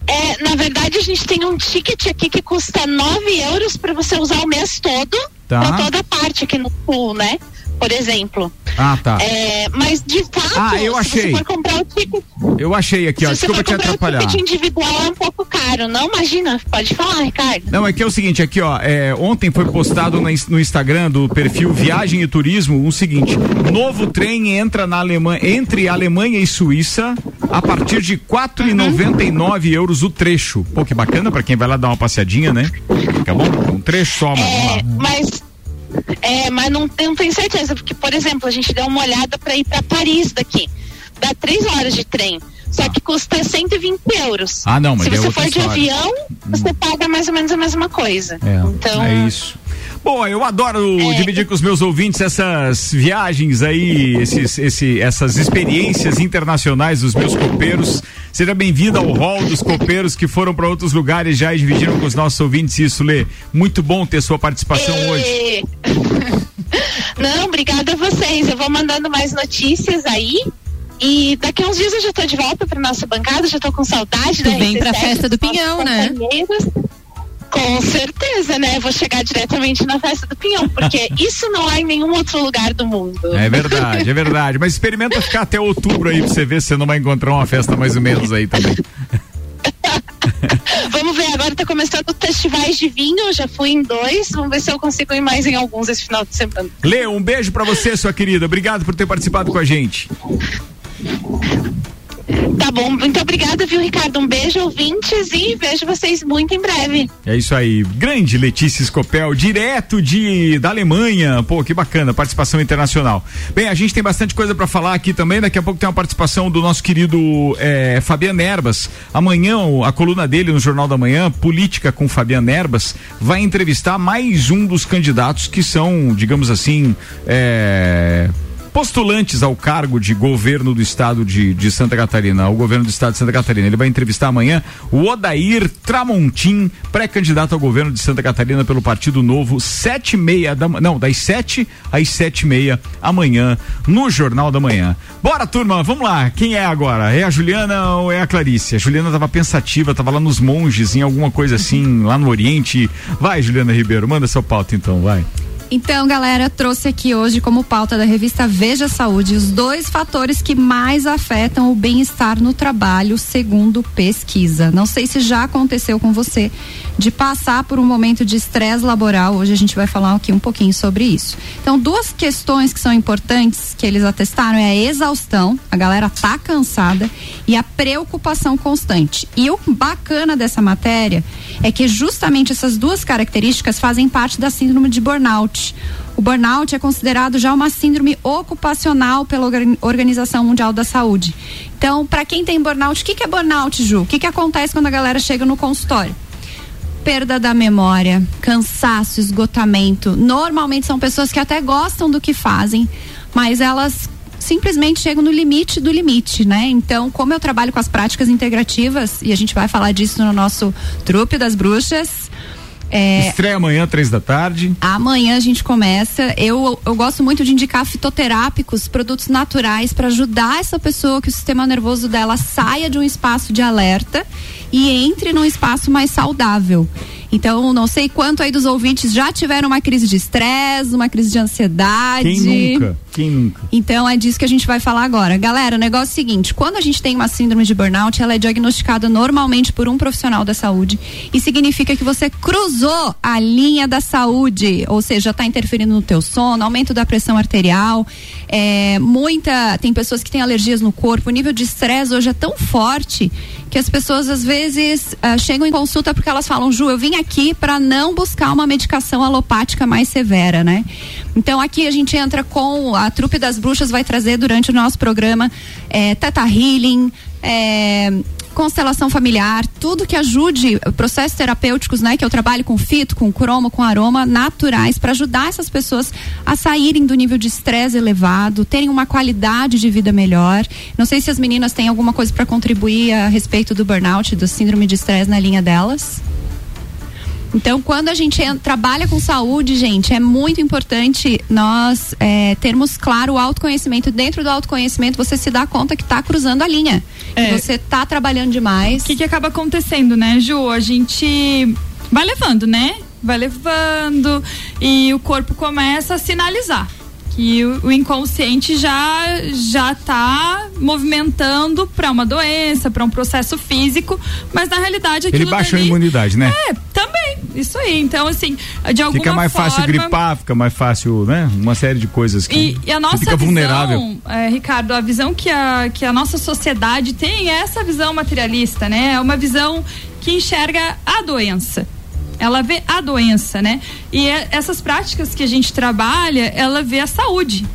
É, na verdade, a gente tem um ticket aqui que custa 9 euros para você usar o mês todo Tá. para toda parte aqui no sul, né? Por exemplo. Ah, tá. É, mas de fato, Ah, eu se achei. você for comprar o ticket. Eu achei aqui, ó, se você desculpa te atrapalhar. o ticket individual é um pouco caro. Não, imagina, pode falar, Ricardo. Não, é que é o seguinte, aqui ó, é, ontem foi postado na no Instagram do perfil Viagem e Turismo o seguinte, novo trem entra na Alemanha, entre Alemanha e Suíça a partir de quatro e noventa e nove euros o trecho. Pô, que bacana pra quem vai lá dar uma passeadinha, né? Fica bom? Um trecho só, vamos lá. Mas, é, mas não, não tenho certeza, porque, por exemplo, a gente deu uma olhada para ir para Paris daqui. Dá três horas de trem. Só que custa 120 euros. Ah, não, mas Se é você outra for de história. avião, você paga mais ou menos a mesma coisa. É, Então, é isso. Bom, eu adoro É. dividir com os meus ouvintes essas viagens aí, esses, esse, essas experiências internacionais dos meus copeiros. Seja bem-vindo ao hall dos copeiros que foram para outros lugares já e dividiram com os nossos ouvintes isso, Lê. Muito bom ter sua participação hoje. E- Não, obrigada a vocês. Eu vou mandando mais notícias aí. E daqui a uns dias eu já tô de volta para nossa bancada, já tô com saudade Tu vem pra RC7, festa do Pinhão, né? companheiros. Com certeza, né? Vou chegar diretamente na festa do Pinhão, porque isso não há em nenhum outro lugar do mundo. É verdade, é verdade. Mas experimenta ficar até outubro aí pra você ver se você não vai encontrar uma festa mais ou menos aí também. Vamos ver, agora tá começando festivais de vinho, eu já fui em dois, vamos ver se eu consigo ir mais em alguns esse final de semana. Lê, um beijo pra você, sua querida. Obrigado por ter participado com a gente. Tá bom, muito obrigada, viu, Ricardo? Um beijo, ouvintes, e vejo vocês muito em breve. É isso aí. Grande Letícia Scopel, direto de da Alemanha. Pô, que bacana, participação internacional. Bem, a gente tem bastante coisa pra falar aqui também. Daqui a pouco tem uma participação do nosso querido eh, Fabiano Erbas. Amanhã, a coluna dele no Jornal da Manhã, Política com Fabiano Erbas, vai entrevistar mais um dos candidatos que são, digamos assim, eh, postulantes ao cargo de governo do estado de, de Santa Catarina, ao governo do estado de Santa Catarina. Ele vai entrevistar amanhã o Odair Tramontim, pré-candidato ao governo de Santa Catarina pelo Partido Novo, sete e meia da não, das sete às sete e meia amanhã no Jornal da Manhã. Bora, turma, vamos lá. Quem é agora? É a Juliana ou é a Clarice? A Juliana tava pensativa, tava lá nos monges, em alguma coisa assim, lá no Oriente. Vai, Juliana Ribeiro, manda seu pauta então, vai. Então, galera, trouxe aqui hoje como pauta da revista Veja Saúde os dois fatores que mais afetam o bem-estar no trabalho, segundo pesquisa. Não sei se já aconteceu com você de passar por um momento de estresse laboral. Hoje a gente vai falar aqui um pouquinho sobre isso. Então, duas questões que são importantes que eles atestaram é a exaustão, a galera tá cansada, e a preocupação constante. E o bacana dessa matéria é que justamente essas duas características fazem parte da síndrome de burnout. O burnout é considerado já uma síndrome ocupacional pela Organ- Organização Mundial da Saúde. Então, para quem tem burnout, o que, que é burnout, Ju? O que, que acontece quando a galera chega no consultório? perda da memória, cansaço, esgotamento. Normalmente são pessoas que até gostam do que fazem, mas elas simplesmente chegam no limite do limite, né? Então, como eu trabalho com as práticas integrativas, e a gente vai falar disso no nosso trupe das bruxas, é, Estreia amanhã, três da tarde. Amanhã a gente começa. Eu, eu gosto muito de indicar fitoterápicos, produtos naturais, para ajudar essa pessoa que o sistema nervoso dela saia de um espaço de alerta e entre num espaço mais saudável. Então, não sei quanto aí dos ouvintes já tiveram uma crise de estresse, uma crise de ansiedade. Quem nunca? Quem nunca? Então é disso que a gente vai falar agora. Galera, o negócio é o seguinte: quando a gente tem uma síndrome de burnout, ela é diagnosticada normalmente por um profissional da saúde e significa que você cruzou a linha da saúde, ou seja, está interferindo no teu sono, aumento da pressão arterial, é, muita tem pessoas que têm alergias no corpo, o nível de estresse hoje é tão forte que as pessoas às vezes ah, chegam em consulta porque elas falam, Ju, eu vim aqui para não buscar uma medicação alopática mais severa, né? Então aqui a gente entra com a trupe das bruxas vai trazer durante o nosso programa é, Teta Healing, é, constelação familiar, tudo que ajude processos terapêuticos, né? Que eu trabalho com fito, com cromo, com aroma, naturais, para ajudar essas pessoas a saírem do nível de estresse elevado, terem uma qualidade de vida melhor. Não sei se as meninas têm alguma coisa para contribuir a respeito do burnout, do síndrome de estresse na linha delas. Então, quando a gente en- trabalha com saúde, gente, é muito importante nós é, termos claro o autoconhecimento. Dentro do autoconhecimento, você se dá conta que está cruzando a linha. É. Que você está trabalhando demais. O que, que acaba acontecendo, né, Ju? A gente vai levando, né? Vai levando e o corpo começa a sinalizar que o, o inconsciente já já tá movimentando para uma doença, para um processo físico, mas na realidade Ele baixa a dali- imunidade, né? É, também. Isso aí. Então assim, de alguma Fica mais forma fácil gripar, fica mais fácil, né? Uma série de coisas que e, e a nossa fica visão, vulnerável. é, Ricardo, a visão que a, que a nossa sociedade tem é essa visão materialista, né? É uma visão que enxerga a doença. Ela vê a doença, né? E é- essas práticas que a gente trabalha, ela vê a saúde.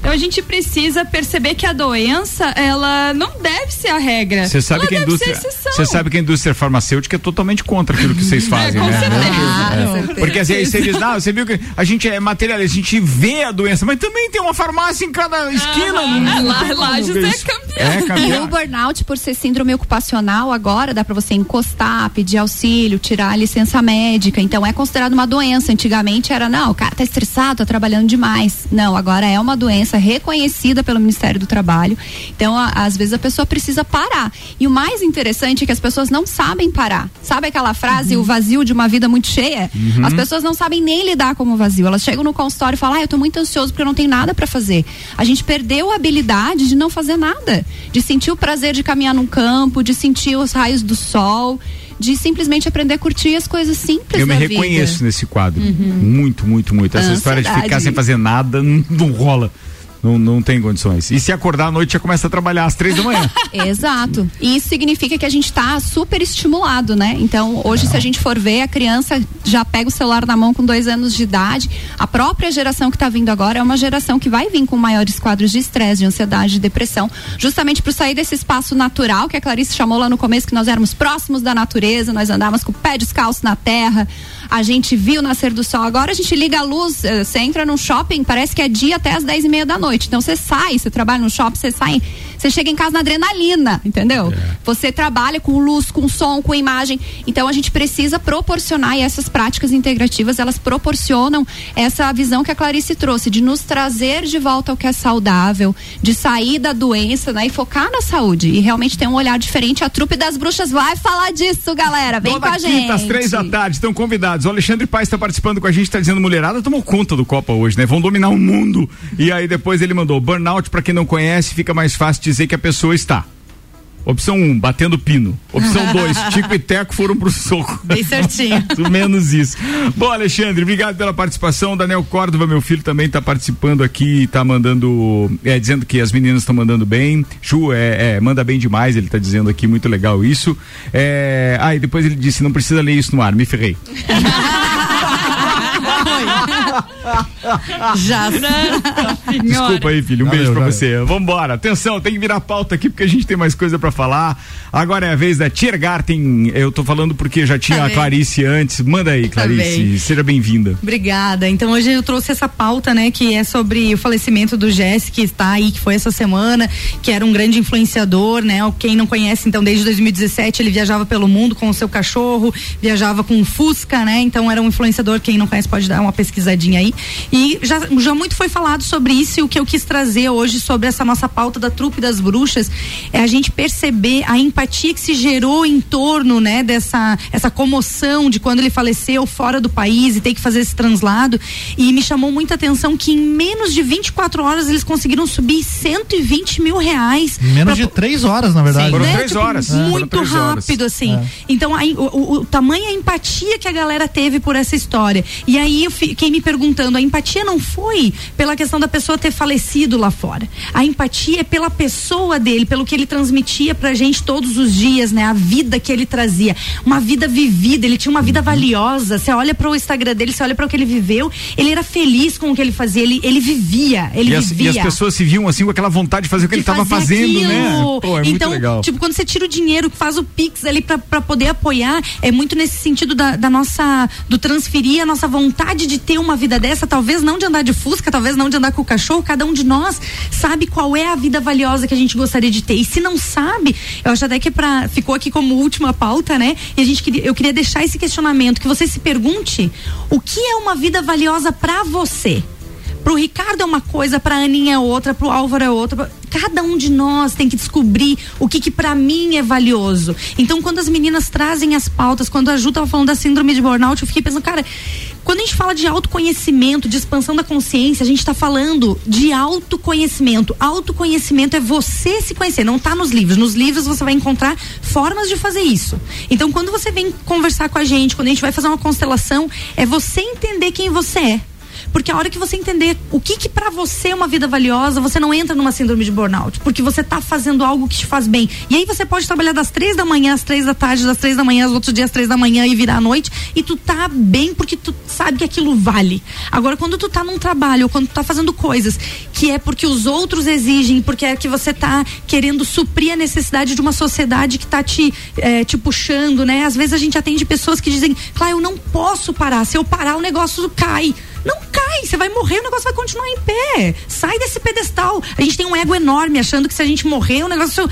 Então a gente precisa perceber que a doença, ela não deve ser a regra. Você sabe ela que a indústria, você sabe que a indústria farmacêutica é totalmente contra aquilo que vocês fazem, com né? certeza. É. Com certeza. Porque assim, aí você diz, não, você viu que a gente é materialista, a gente vê a doença, mas também tem uma farmácia em cada esquina. não- não lá- Lages ver é campeão. É E o burnout, por ser síndrome ocupacional, agora dá para você encostar, pedir auxílio, tirar a licença médica. Então é considerado uma doença. Antigamente era, não, o cara tá estressado, tá trabalhando demais. Não, agora é uma doença reconhecida pelo Ministério do Trabalho. Então, a- às vezes a pessoa precisa parar. E o mais interessante é que as pessoas não sabem parar. Sabe aquela frase, o vazio de uma vida muito cheia? Uhum. As pessoas não sabem nem lidar com o vazio. Elas chegam no consultório e falam: ah, eu tô muito ansioso porque eu não tenho nada para fazer. A gente perdeu a habilidade de não fazer nada, de sentir o prazer de caminhar num campo, de sentir os raios do sol, de simplesmente aprender a curtir as coisas simples Eu me reconheço vida. nesse quadro. Uhum. Muito, muito, muito. Essa história de ficar Ansiedade. sem fazer nada não, não rola. Não, não tem condições. E se acordar à noite já começa a trabalhar às três da manhã. Exato. E isso significa que a gente está super estimulado, né? Então, hoje, se a gente for ver, a criança já pega o celular na mão com dois anos de idade. A própria geração que está vindo agora é uma geração que vai vir com maiores quadros de estresse, de ansiedade, de depressão, justamente para sair desse espaço natural que a Clarice chamou lá no começo, que nós éramos próximos da natureza, nós andávamos com o pé descalço na terra, a gente viu nascer do sol. Agora a gente liga a luz, eh, você entra num shopping, parece que é dia até as dez e meia da noite. Então você sai, você trabalha no shopping, você sai, você chega em casa na adrenalina, entendeu? Você trabalha com luz, com som, com imagem. Então a gente precisa proporcionar e essas práticas integrativas, elas proporcionam essa visão que a Clarice trouxe de nos trazer de volta ao que é saudável, de sair da doença, né, e focar na saúde e realmente ter um olhar diferente. A trupe das bruxas vai falar disso, galera. Vem Toda com a gente. quinta às três da tarde, estão convidados. O Alexandre Paes está participando com a gente, está dizendo mulherada tomou conta do Copa hoje, né? Vão dominar o mundo. E aí depois ele mandou burnout, para quem não conhece, fica mais fácil dizer que a pessoa está. Opção 1, um, batendo pino. Opção 2, Tico e Teco foram pro soco. Bem certinho. Menos isso. Bom, Alexandre, obrigado pela participação. Daniel Córdova, meu filho, também está participando aqui, está mandando, é, dizendo que as meninas estão mandando bem. Ju, é, é, manda bem demais, ele está dizendo aqui, muito legal isso. É, ah, e depois ele disse, não precisa ler isso no ar, me ferrei. Já. Desculpa aí, filho. Um Valeu, beijo pra valeu. você. Vambora. Atenção, tem que virar pauta aqui porque a gente tem mais coisa pra falar. Agora é a vez da Tiergarten. Eu tô falando porque já tinha Tá a. Clarice antes. Manda aí, Clarice. Seja bem-vinda. Obrigada. Então hoje eu trouxe essa pauta, né, que é sobre o falecimento do Jesse, que está aí, que foi essa semana, que era um grande influenciador, né? Quem não conhece, então, desde 2017 ele viajava pelo mundo com o seu cachorro, viajava com um Fusca, né? Então era um influenciador, quem não conhece pode dar uma pesquisadinha aí. E já, já muito foi falado sobre isso e o que eu quis trazer hoje sobre essa nossa pauta da trupe das bruxas é a gente perceber a empatia que se gerou em torno, né, dessa essa comoção de quando ele faleceu fora do país e ter que fazer esse translado. E me chamou muita atenção que em menos de 24 horas eles conseguiram subir 120 mil reais. Em menos pra- de três horas, na verdade. Foram né? três Tipo, horas. Foram Muito horas. rápido, assim. É. Então, aí, o, o, o tamanho a empatia que a galera teve por essa história. E aí, fiquei me perguntando, a empatia não foi pela questão da pessoa ter falecido lá fora. A empatia é pela pessoa dele, pelo que ele transmitia pra gente todos os dias, né? A vida que ele trazia, uma vida vivida, ele tinha uma vida valiosa. Você olha para o Instagram dele, você olha para o que ele viveu, ele era feliz com o que ele fazia, ele, ele vivia, ele e, as, vivia. e as pessoas se viam assim com aquela vontade de fazer o que de ele estava fazendo, né? aquilo. Pô, é então, tipo, quando você tira o dinheiro, faz o Pix ali pra, pra poder apoiar, é muito nesse sentido da, da nossa, do transferir a nossa vontade de ter uma vida dessa, talvez não de andar de Fusca, talvez não de andar com o cachorro, cada um de nós sabe qual é a vida valiosa que a gente gostaria de ter. E se não sabe, eu acho até que pra, ficou aqui como última pauta, né? E a gente eu queria deixar esse questionamento, que você se pergunte o que é uma vida valiosa pra você. Pro Ricardo é uma coisa, pra Aninha é outra, pro Álvaro é outra. Cada um de nós tem que descobrir o que que para mim é valioso. Então, quando as meninas trazem as pautas, quando a Ju tava falando da síndrome de burnout, eu fiquei pensando, cara, quando a gente fala de autoconhecimento, de expansão da consciência, a gente está falando de autoconhecimento. Autoconhecimento é você se conhecer, não tá nos livros. Nos livros você vai encontrar formas de fazer isso. Então, quando você vem conversar com a gente, quando a gente vai fazer uma constelação, é você entender quem você é. Porque a hora que você entender o que que para você é uma vida valiosa, você não entra numa síndrome de burnout, porque você tá fazendo algo que te faz bem. E aí você pode trabalhar das três da manhã às três da tarde, das três da manhã aos outros dias às três da manhã e virar à noite, e tu tá bem porque tu sabe que aquilo vale. Agora, quando tu tá num trabalho, ou quando tu tá fazendo coisas que é porque os outros exigem, porque é que você tá querendo suprir a necessidade de uma sociedade que tá te, eh, te puxando, né? Às vezes a gente atende pessoas que dizem, claro, eu não posso parar, se eu parar o negócio cai. Não cai, você vai morrer, o negócio vai continuar em pé. Sai desse pedestal. A gente tem um ego enorme, achando que se a gente morrer, o negócio.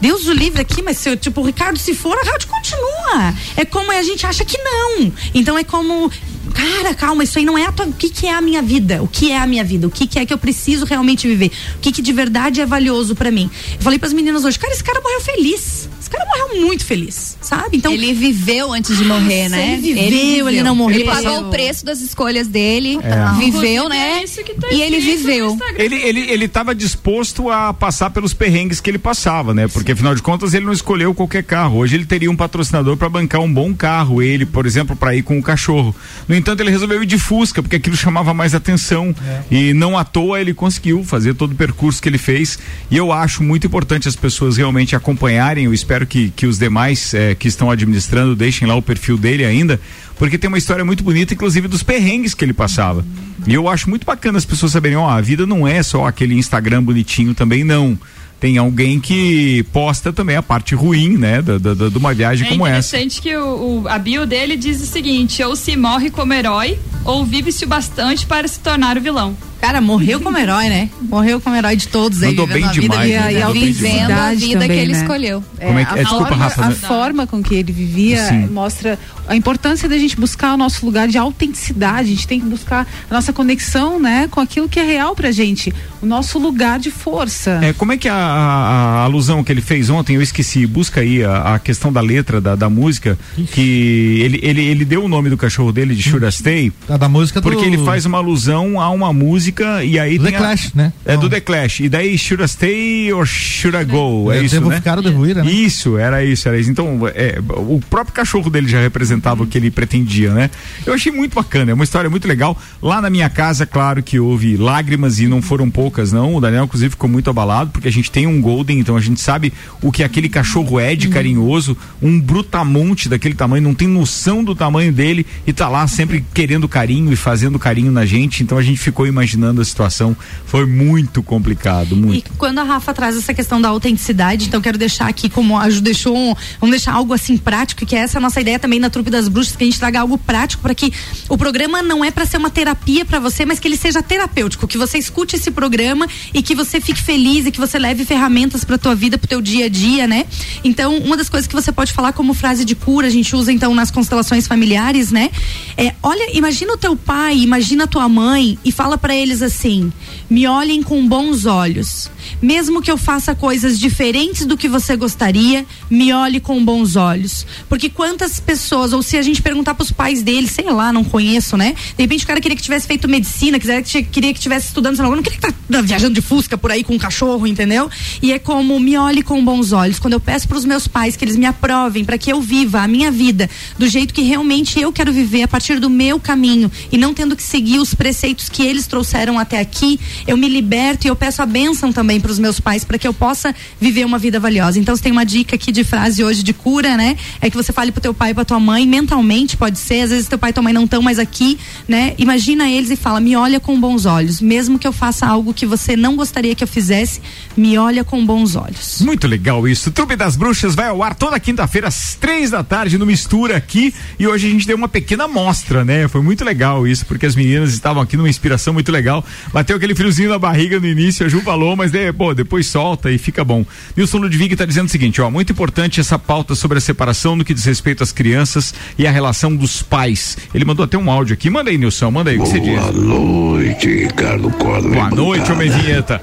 Deus o livre aqui, mas se eu, tipo, Ricardo se for, a rádio continua. É como a gente acha que não. Então é como. Cara, calma, isso aí não é a tua. O que, que é a minha vida? O que é a minha vida? O que, que é que eu preciso realmente viver? O que, que de verdade é valioso pra mim? Eu falei pras meninas hoje, cara, esse cara morreu feliz. Esse cara morreu muito feliz, sabe? Então. Ele viveu antes de morrer, Nossa, né? Ele viveu, ele, não morreu. Ele pagou o preço das escolhas dele, É. viveu, né? e ele viveu. Ele, ele, ele tava disposto a passar pelos perrengues que ele passava, né? Porque afinal de contas ele não escolheu qualquer carro. Hoje ele teria um patrocinador para bancar um bom carro, ele, por exemplo, para ir com o cachorro. No entanto, ele resolveu ir de Fusca, porque aquilo chamava mais atenção. E não à toa ele conseguiu fazer todo o percurso que ele fez. E eu acho muito importante as pessoas realmente acompanharem. Eu espero que, que os demais eh, que estão administrando deixem lá o perfil dele ainda, porque tem uma história muito bonita, inclusive dos perrengues que ele passava. E eu acho muito bacana as pessoas saberem, ó, a vida não é só aquele Instagram bonitinho também, não. Tem alguém que posta também a parte ruim, né, da, da- da- de uma viagem É como essa. interessante que o, o- a bio dele diz o seguinte: ou se morre como herói, ou vive-se o bastante para se tornar o vilão. Cara, morreu como herói, né? Morreu como herói de todos aí. Mandou vivendo bem a vida demais, e a- né? e a autenticidade demais. a vida também, que ele né? escolheu. Como é que- é, a desculpa, forma, Rafa, a né? forma com que ele vivia Sim. mostra a importância da gente buscar o nosso lugar de autenticidade. A gente tem que buscar a nossa conexão, né, com aquilo que é real pra gente, o nosso lugar de força. É, como é que a, a- a alusão que ele fez ontem, eu esqueci, busca aí a, a questão da letra da, da música, que ele, ele, ele deu o nome do cachorro dele de Should I Stay, A da música do... porque ele faz uma alusão a uma música e aí Do tem The Clash, né? É do The Clash. E daí Should I Stay or Should I Go? É Eu isso, devo né? ficar ou devo ir, né? Isso, era isso, era isso. Então, é, o próprio cachorro dele já representava o que ele pretendia, né? Eu achei muito bacana, é uma história muito legal. Lá na minha casa, claro que houve lágrimas e não foram poucas, não. O Daniel, inclusive, ficou muito abalado, porque a gente tem um Golden, então a gente sabe o que aquele cachorro é de carinhoso, um brutamonte daquele tamanho, não tem noção do tamanho dele e tá lá sempre querendo carinho e fazendo carinho na gente. Então a gente ficou imaginando a situação. Foi muito complicado, E muito. quando a Rafa traz essa questão da autenticidade, então quero deixar aqui como a Ju deixou, um- vamos deixar algo assim prático, que é essa a nossa ideia também na Trupe das Bruxas, que a gente traga algo prático para que o programa não é para ser uma terapia para você, mas que ele seja terapêutico, que você escute esse programa e que você fique feliz e que você leve ferramentas para tua vida, pro teu dia a dia, né? Então, uma das coisas que você pode falar como frase de cura, a gente usa então nas constelações familiares, né? É, olha, imagina o teu pai, imagina a tua mãe e fala para ele eles assim: me olhem com bons olhos. Mesmo que eu faça coisas diferentes do que você gostaria, me olhe com bons olhos. Porque quantas pessoas, ou se a gente perguntar pros pais dele, sei lá, não conheço, né? De repente o cara queria que tivesse feito medicina, quiser, queria que tivesse estudando, sei lá, não queria que tá viajando de fusca por aí com um cachorro, entendeu? E é como me olhe com bons olhos. Quando eu peço pros meus pais que eles me aprovem para que eu viva a minha vida do jeito que realmente eu quero viver, a partir do meu caminho e não tendo que seguir os preceitos que eles trouxeram até aqui, eu me liberto e eu peço a bênção também para os meus pais para que eu possa viver uma vida valiosa. Então, você tem uma dica aqui de frase hoje de cura, né? É que você fale pro teu pai e pra tua mãe, mentalmente pode ser, às vezes teu pai e tua mãe não estão mais aqui, né? Imagina eles e fala: "Me olha com bons olhos, mesmo que eu faça algo que você não gostaria que eu fizesse, me olha com bons olhos". Muito legal isso. Trupe das Bruxas vai ao ar toda quinta-feira às três da tarde no Mistura aqui e hoje a gente deu uma pequena amostra, né? Foi muito legal isso porque as meninas estavam aqui numa inspiração muito legal. Bateu aquele friozinho na barriga no início, a Ju falou, mas é, pô, depois solta e fica bom. Nilson Ludwig está dizendo o seguinte, ó, muito importante essa pauta sobre a separação no que diz respeito às crianças e a relação dos pais. Ele mandou até um áudio aqui. Manda aí, Nilson, manda aí o que você diz. Boa noite, Ricardo Corda. Boa noite, homem vinheta.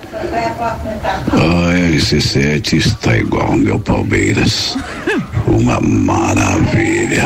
A RC7 está igual ao meu Palmeiras. Uma maravilha.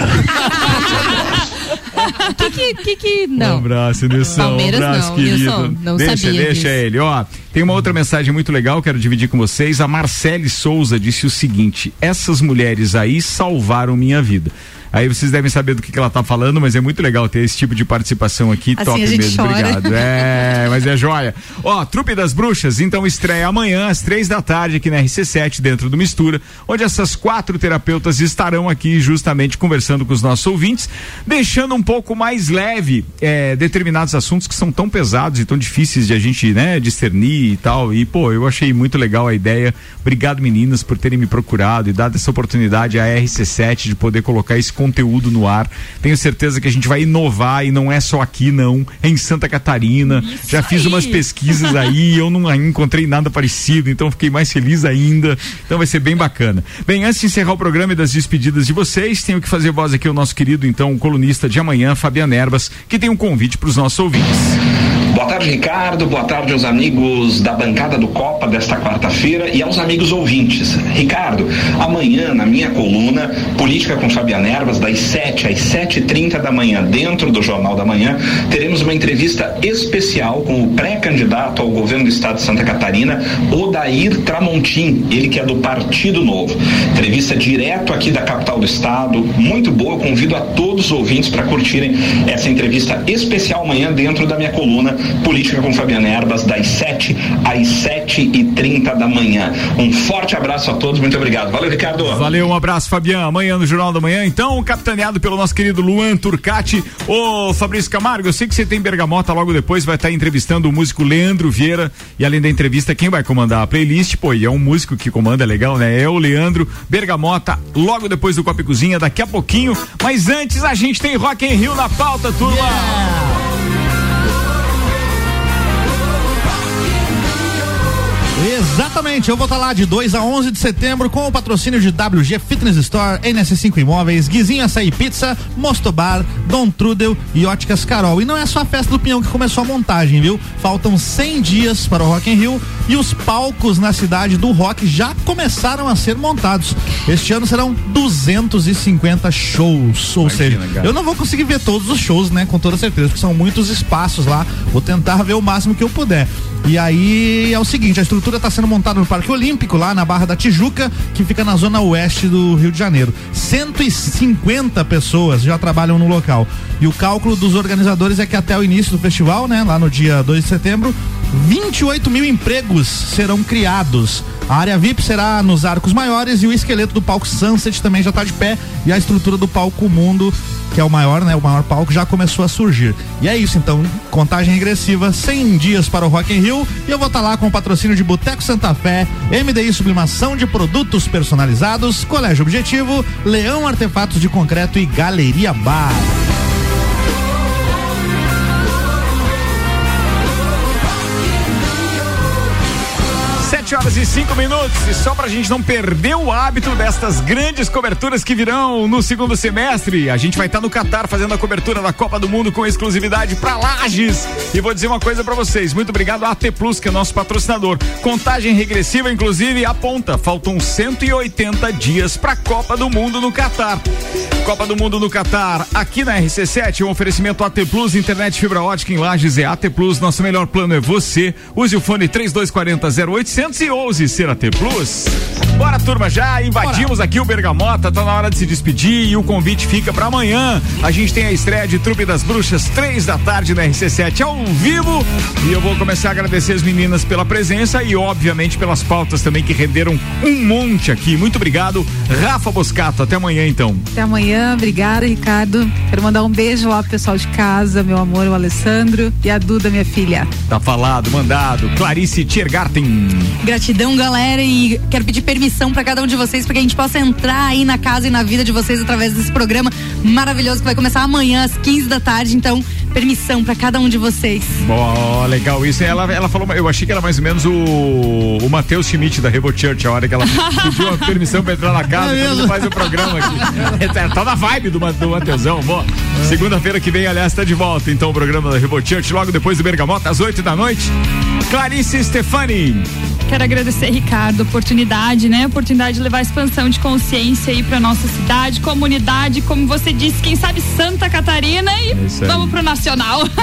que, que, que, que, não. Um abraço, Nilson. Palmeiras um abraço, não, querido. Nilson, não deixa, sabia deixa disso. ele, ó. Tem uma outra mensagem muito legal, quero dividir com vocês. A Marcele Souza disse o seguinte: essas mulheres aí salvaram minha vida. Aí vocês devem saber do que, que ela tá falando, mas é muito legal ter esse tipo de participação aqui. Assim top mesmo, chora. obrigado. É, mas é joia. Ó, Trupe das Bruxas, então estreia amanhã às três da tarde aqui na RC7, dentro do Mistura, onde essas quatro terapeutas estarão aqui justamente conversando com os nossos ouvintes, deixando um pouco mais leve é, determinados assuntos que são tão pesados e tão difíceis de a gente, né, discernir e tal. E, pô, eu achei muito legal a ideia. Obrigado, meninas, por terem me procurado e dado essa oportunidade à RC7 de poder colocar esse conteúdo no ar. Tenho certeza que a gente vai inovar e não é só aqui, não. É em Santa Catarina. Já fiz umas pesquisas aí, eu não encontrei nada parecido, então fiquei mais feliz ainda. Então vai ser bem bacana. Bem, antes de encerrar o programa e das despedidas de vocês, tenho que fazer voz aqui ao nosso querido, então, colunista de amanhã, Fabiano Erbas, que tem um convite para os nossos ouvintes. Boa tarde, Ricardo. Boa tarde aos amigos da bancada do Copa desta quarta-feira e aos amigos ouvintes. Ricardo, amanhã na minha coluna Política com Fabiana Ervas, das 7 às 7h30 da manhã, dentro do Jornal da Manhã, teremos uma entrevista especial com o pré-candidato ao governo do estado de Santa Catarina, Odair Tramontim, ele que é do Partido Novo. Entrevista direto aqui da capital do estado, muito boa. Convido a todos os ouvintes para curtirem essa entrevista especial amanhã dentro da minha coluna Política com Fabiana Erbas, das 7 às 7 e 30 da manhã. Um forte abraço a todos, muito obrigado. Valeu, Ricardo. Valeu, um abraço, Fabiano. Amanhã no Jornal da Manhã, então, capitaneado pelo nosso querido Luan Turcati. Ô, Fabrício Camargo, eu sei que você tem bergamota logo depois, vai estar entrevistando o músico Leandro Vieira. E além da entrevista, quem vai comandar a playlist? Pô, e é um músico que comanda, é legal, né? É o Leandro Bergamota, logo depois do Copa e Cozinha, daqui a pouquinho. Mas antes, a gente tem Rock in Rio na pauta, turma. Exatamente, eu vou estar lá de 2 a 11 de setembro com o patrocínio de WG Fitness Store, NS5 Imóveis, Guizinho Açaí Pizza, Mostobar, Dom Trudel e Óticas Carol. E não é só a festa do Pinhão que começou a montagem, viu? Faltam 100 dias para o Rock in Rio e os palcos na cidade do rock já começaram a ser montados. Este ano serão 250 shows, ou seja, cara. eu não vou conseguir ver todos os shows, né, com toda certeza, porque são muitos espaços lá. Vou tentar ver o máximo que eu puder. E aí é o seguinte, a estrutura está sendo montada no Parque Olímpico, lá na Barra da Tijuca, que fica na zona oeste do Rio de Janeiro. 150 pessoas já trabalham no local. E o cálculo dos organizadores é que até o início do festival, né, lá no dia 2 de setembro, 28 mil empregos serão criados. A área VIP será nos arcos maiores e o esqueleto do palco Sunset também já está de pé e a estrutura do palco Mundo, que é o maior, né, o maior palco já começou a surgir. E é isso então, contagem regressiva, 100 dias para o Rock in Rio e eu vou estar lá com o patrocínio de Boteco Santa Fé, MDI Sublimação de Produtos Personalizados, Colégio Objetivo, Leão Artefatos de Concreto e Galeria Bar. 7 horas e 5 minutos. E só pra gente não perder o hábito destas grandes coberturas que virão no segundo semestre, a gente vai estar no Catar fazendo a cobertura da Copa do Mundo com exclusividade pra Lages. E vou dizer uma coisa pra vocês: muito obrigado a AT Plus, que é nosso patrocinador. Contagem regressiva, inclusive, aponta. Faltam 180 dias pra Copa do Mundo no Catar. Copa do Mundo no Catar, aqui na RC7, um oferecimento AT Plus, internet fibra ótica em Lages é AT Plus. Nosso melhor plano é você. Use o fone 3240 0800 e ouse ser AT Plus. Bora, turma, já invadimos aqui o Bergamota, tá na hora de se despedir e o convite fica pra amanhã. A gente tem a estreia de Trupe das Bruxas, três da tarde na RC7 ao vivo. E eu vou começar a agradecer as meninas pela presença e, obviamente, pelas pautas também que renderam um monte aqui. Muito obrigado, Rafa Boscato. Até amanhã, então. Até amanhã, obrigada, Ricardo. Quero mandar um beijo lá pro pessoal de casa, meu amor, o Alessandro e a Duda, minha filha. Tá falado, mandado. Clarice Tiergarten. Gratidão, galera, e quero pedir permissão para cada um de vocês para que a gente possa entrar aí na casa e na vida de vocês através desse programa maravilhoso que vai começar amanhã às 15 da tarde. Então, permissão para cada um de vocês. Ó, legal isso. Ela, ela falou, eu achei que era mais ou menos o, o Matheus Schmidt da Rebo Church, a hora que ela pediu a permissão pra entrar na casa É mesmo? faz o programa aqui. tá, tá na vibe do, do Mateusão, bom. Segunda-feira que vem, aliás, tá de volta, então, o programa da Rebo Church, logo depois do Bergamota, às 8 da noite. Clarice Stefani. Quero agradecer, Ricardo, a oportunidade, né? A oportunidade de levar a expansão de consciência aí pra nossa cidade, comunidade, como você disse, quem sabe Santa Catarina e aí. vamos pro nacional.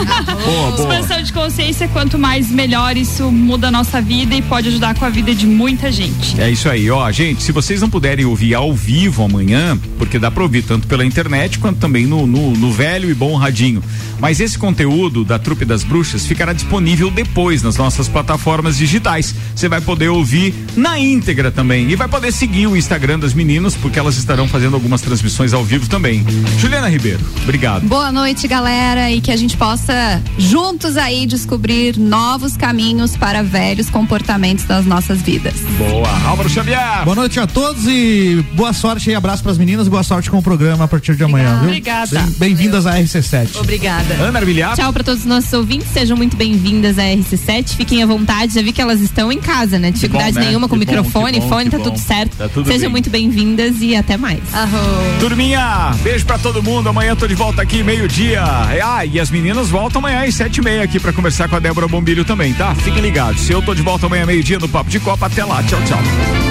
Boa, boa. expansão de consciência, quanto mais melhor, isso muda a nossa vida e pode ajudar com a vida de muita gente. É isso aí, ó, gente, se vocês não puderem ouvir ao vivo amanhã, porque dá pra ouvir tanto pela internet quanto também no, no, no velho e bom radinho. Mas esse conteúdo da Trupe das Bruxas ficará disponível depois nas nossas plataformas digitais. Você vai poder ouvir na íntegra também e vai poder seguir o Instagram das meninas, porque elas estarão fazendo algumas transmissões ao vivo também. Juliana Ribeiro, obrigado. Boa noite, galera, e que a gente possa juntos aí descobrir novos caminhos para velhos comportamentos das nossas vidas. Boa, Álvaro Xavier. Boa noite a todos e boa sorte e abraço pras meninas, boa sorte com o programa a partir de amanhã, viu? Obrigada. Bem- Bem-vindas à RC7. Obrigada. Ana Armiliato. Tchau para todos os nossos ouvintes, sejam muito bem-vindas à RC7. Fiquem à vontade, já vi que elas estão em casa, né? Dificuldade bom, né? nenhuma com Que microfone, bom, fone, tá bom. tudo certo. Tá tudo sejam bem. muito bem-vindas e até mais. Turminha, beijo pra todo mundo. Amanhã eu tô de volta aqui, meio-dia. Ah, e as meninas voltam amanhã às sete e meia aqui pra conversar com a Débora Bombilho também, tá? Fiquem ligados. Se eu tô de volta amanhã, meio-dia, no Papo de Copa, até lá. Tchau, tchau.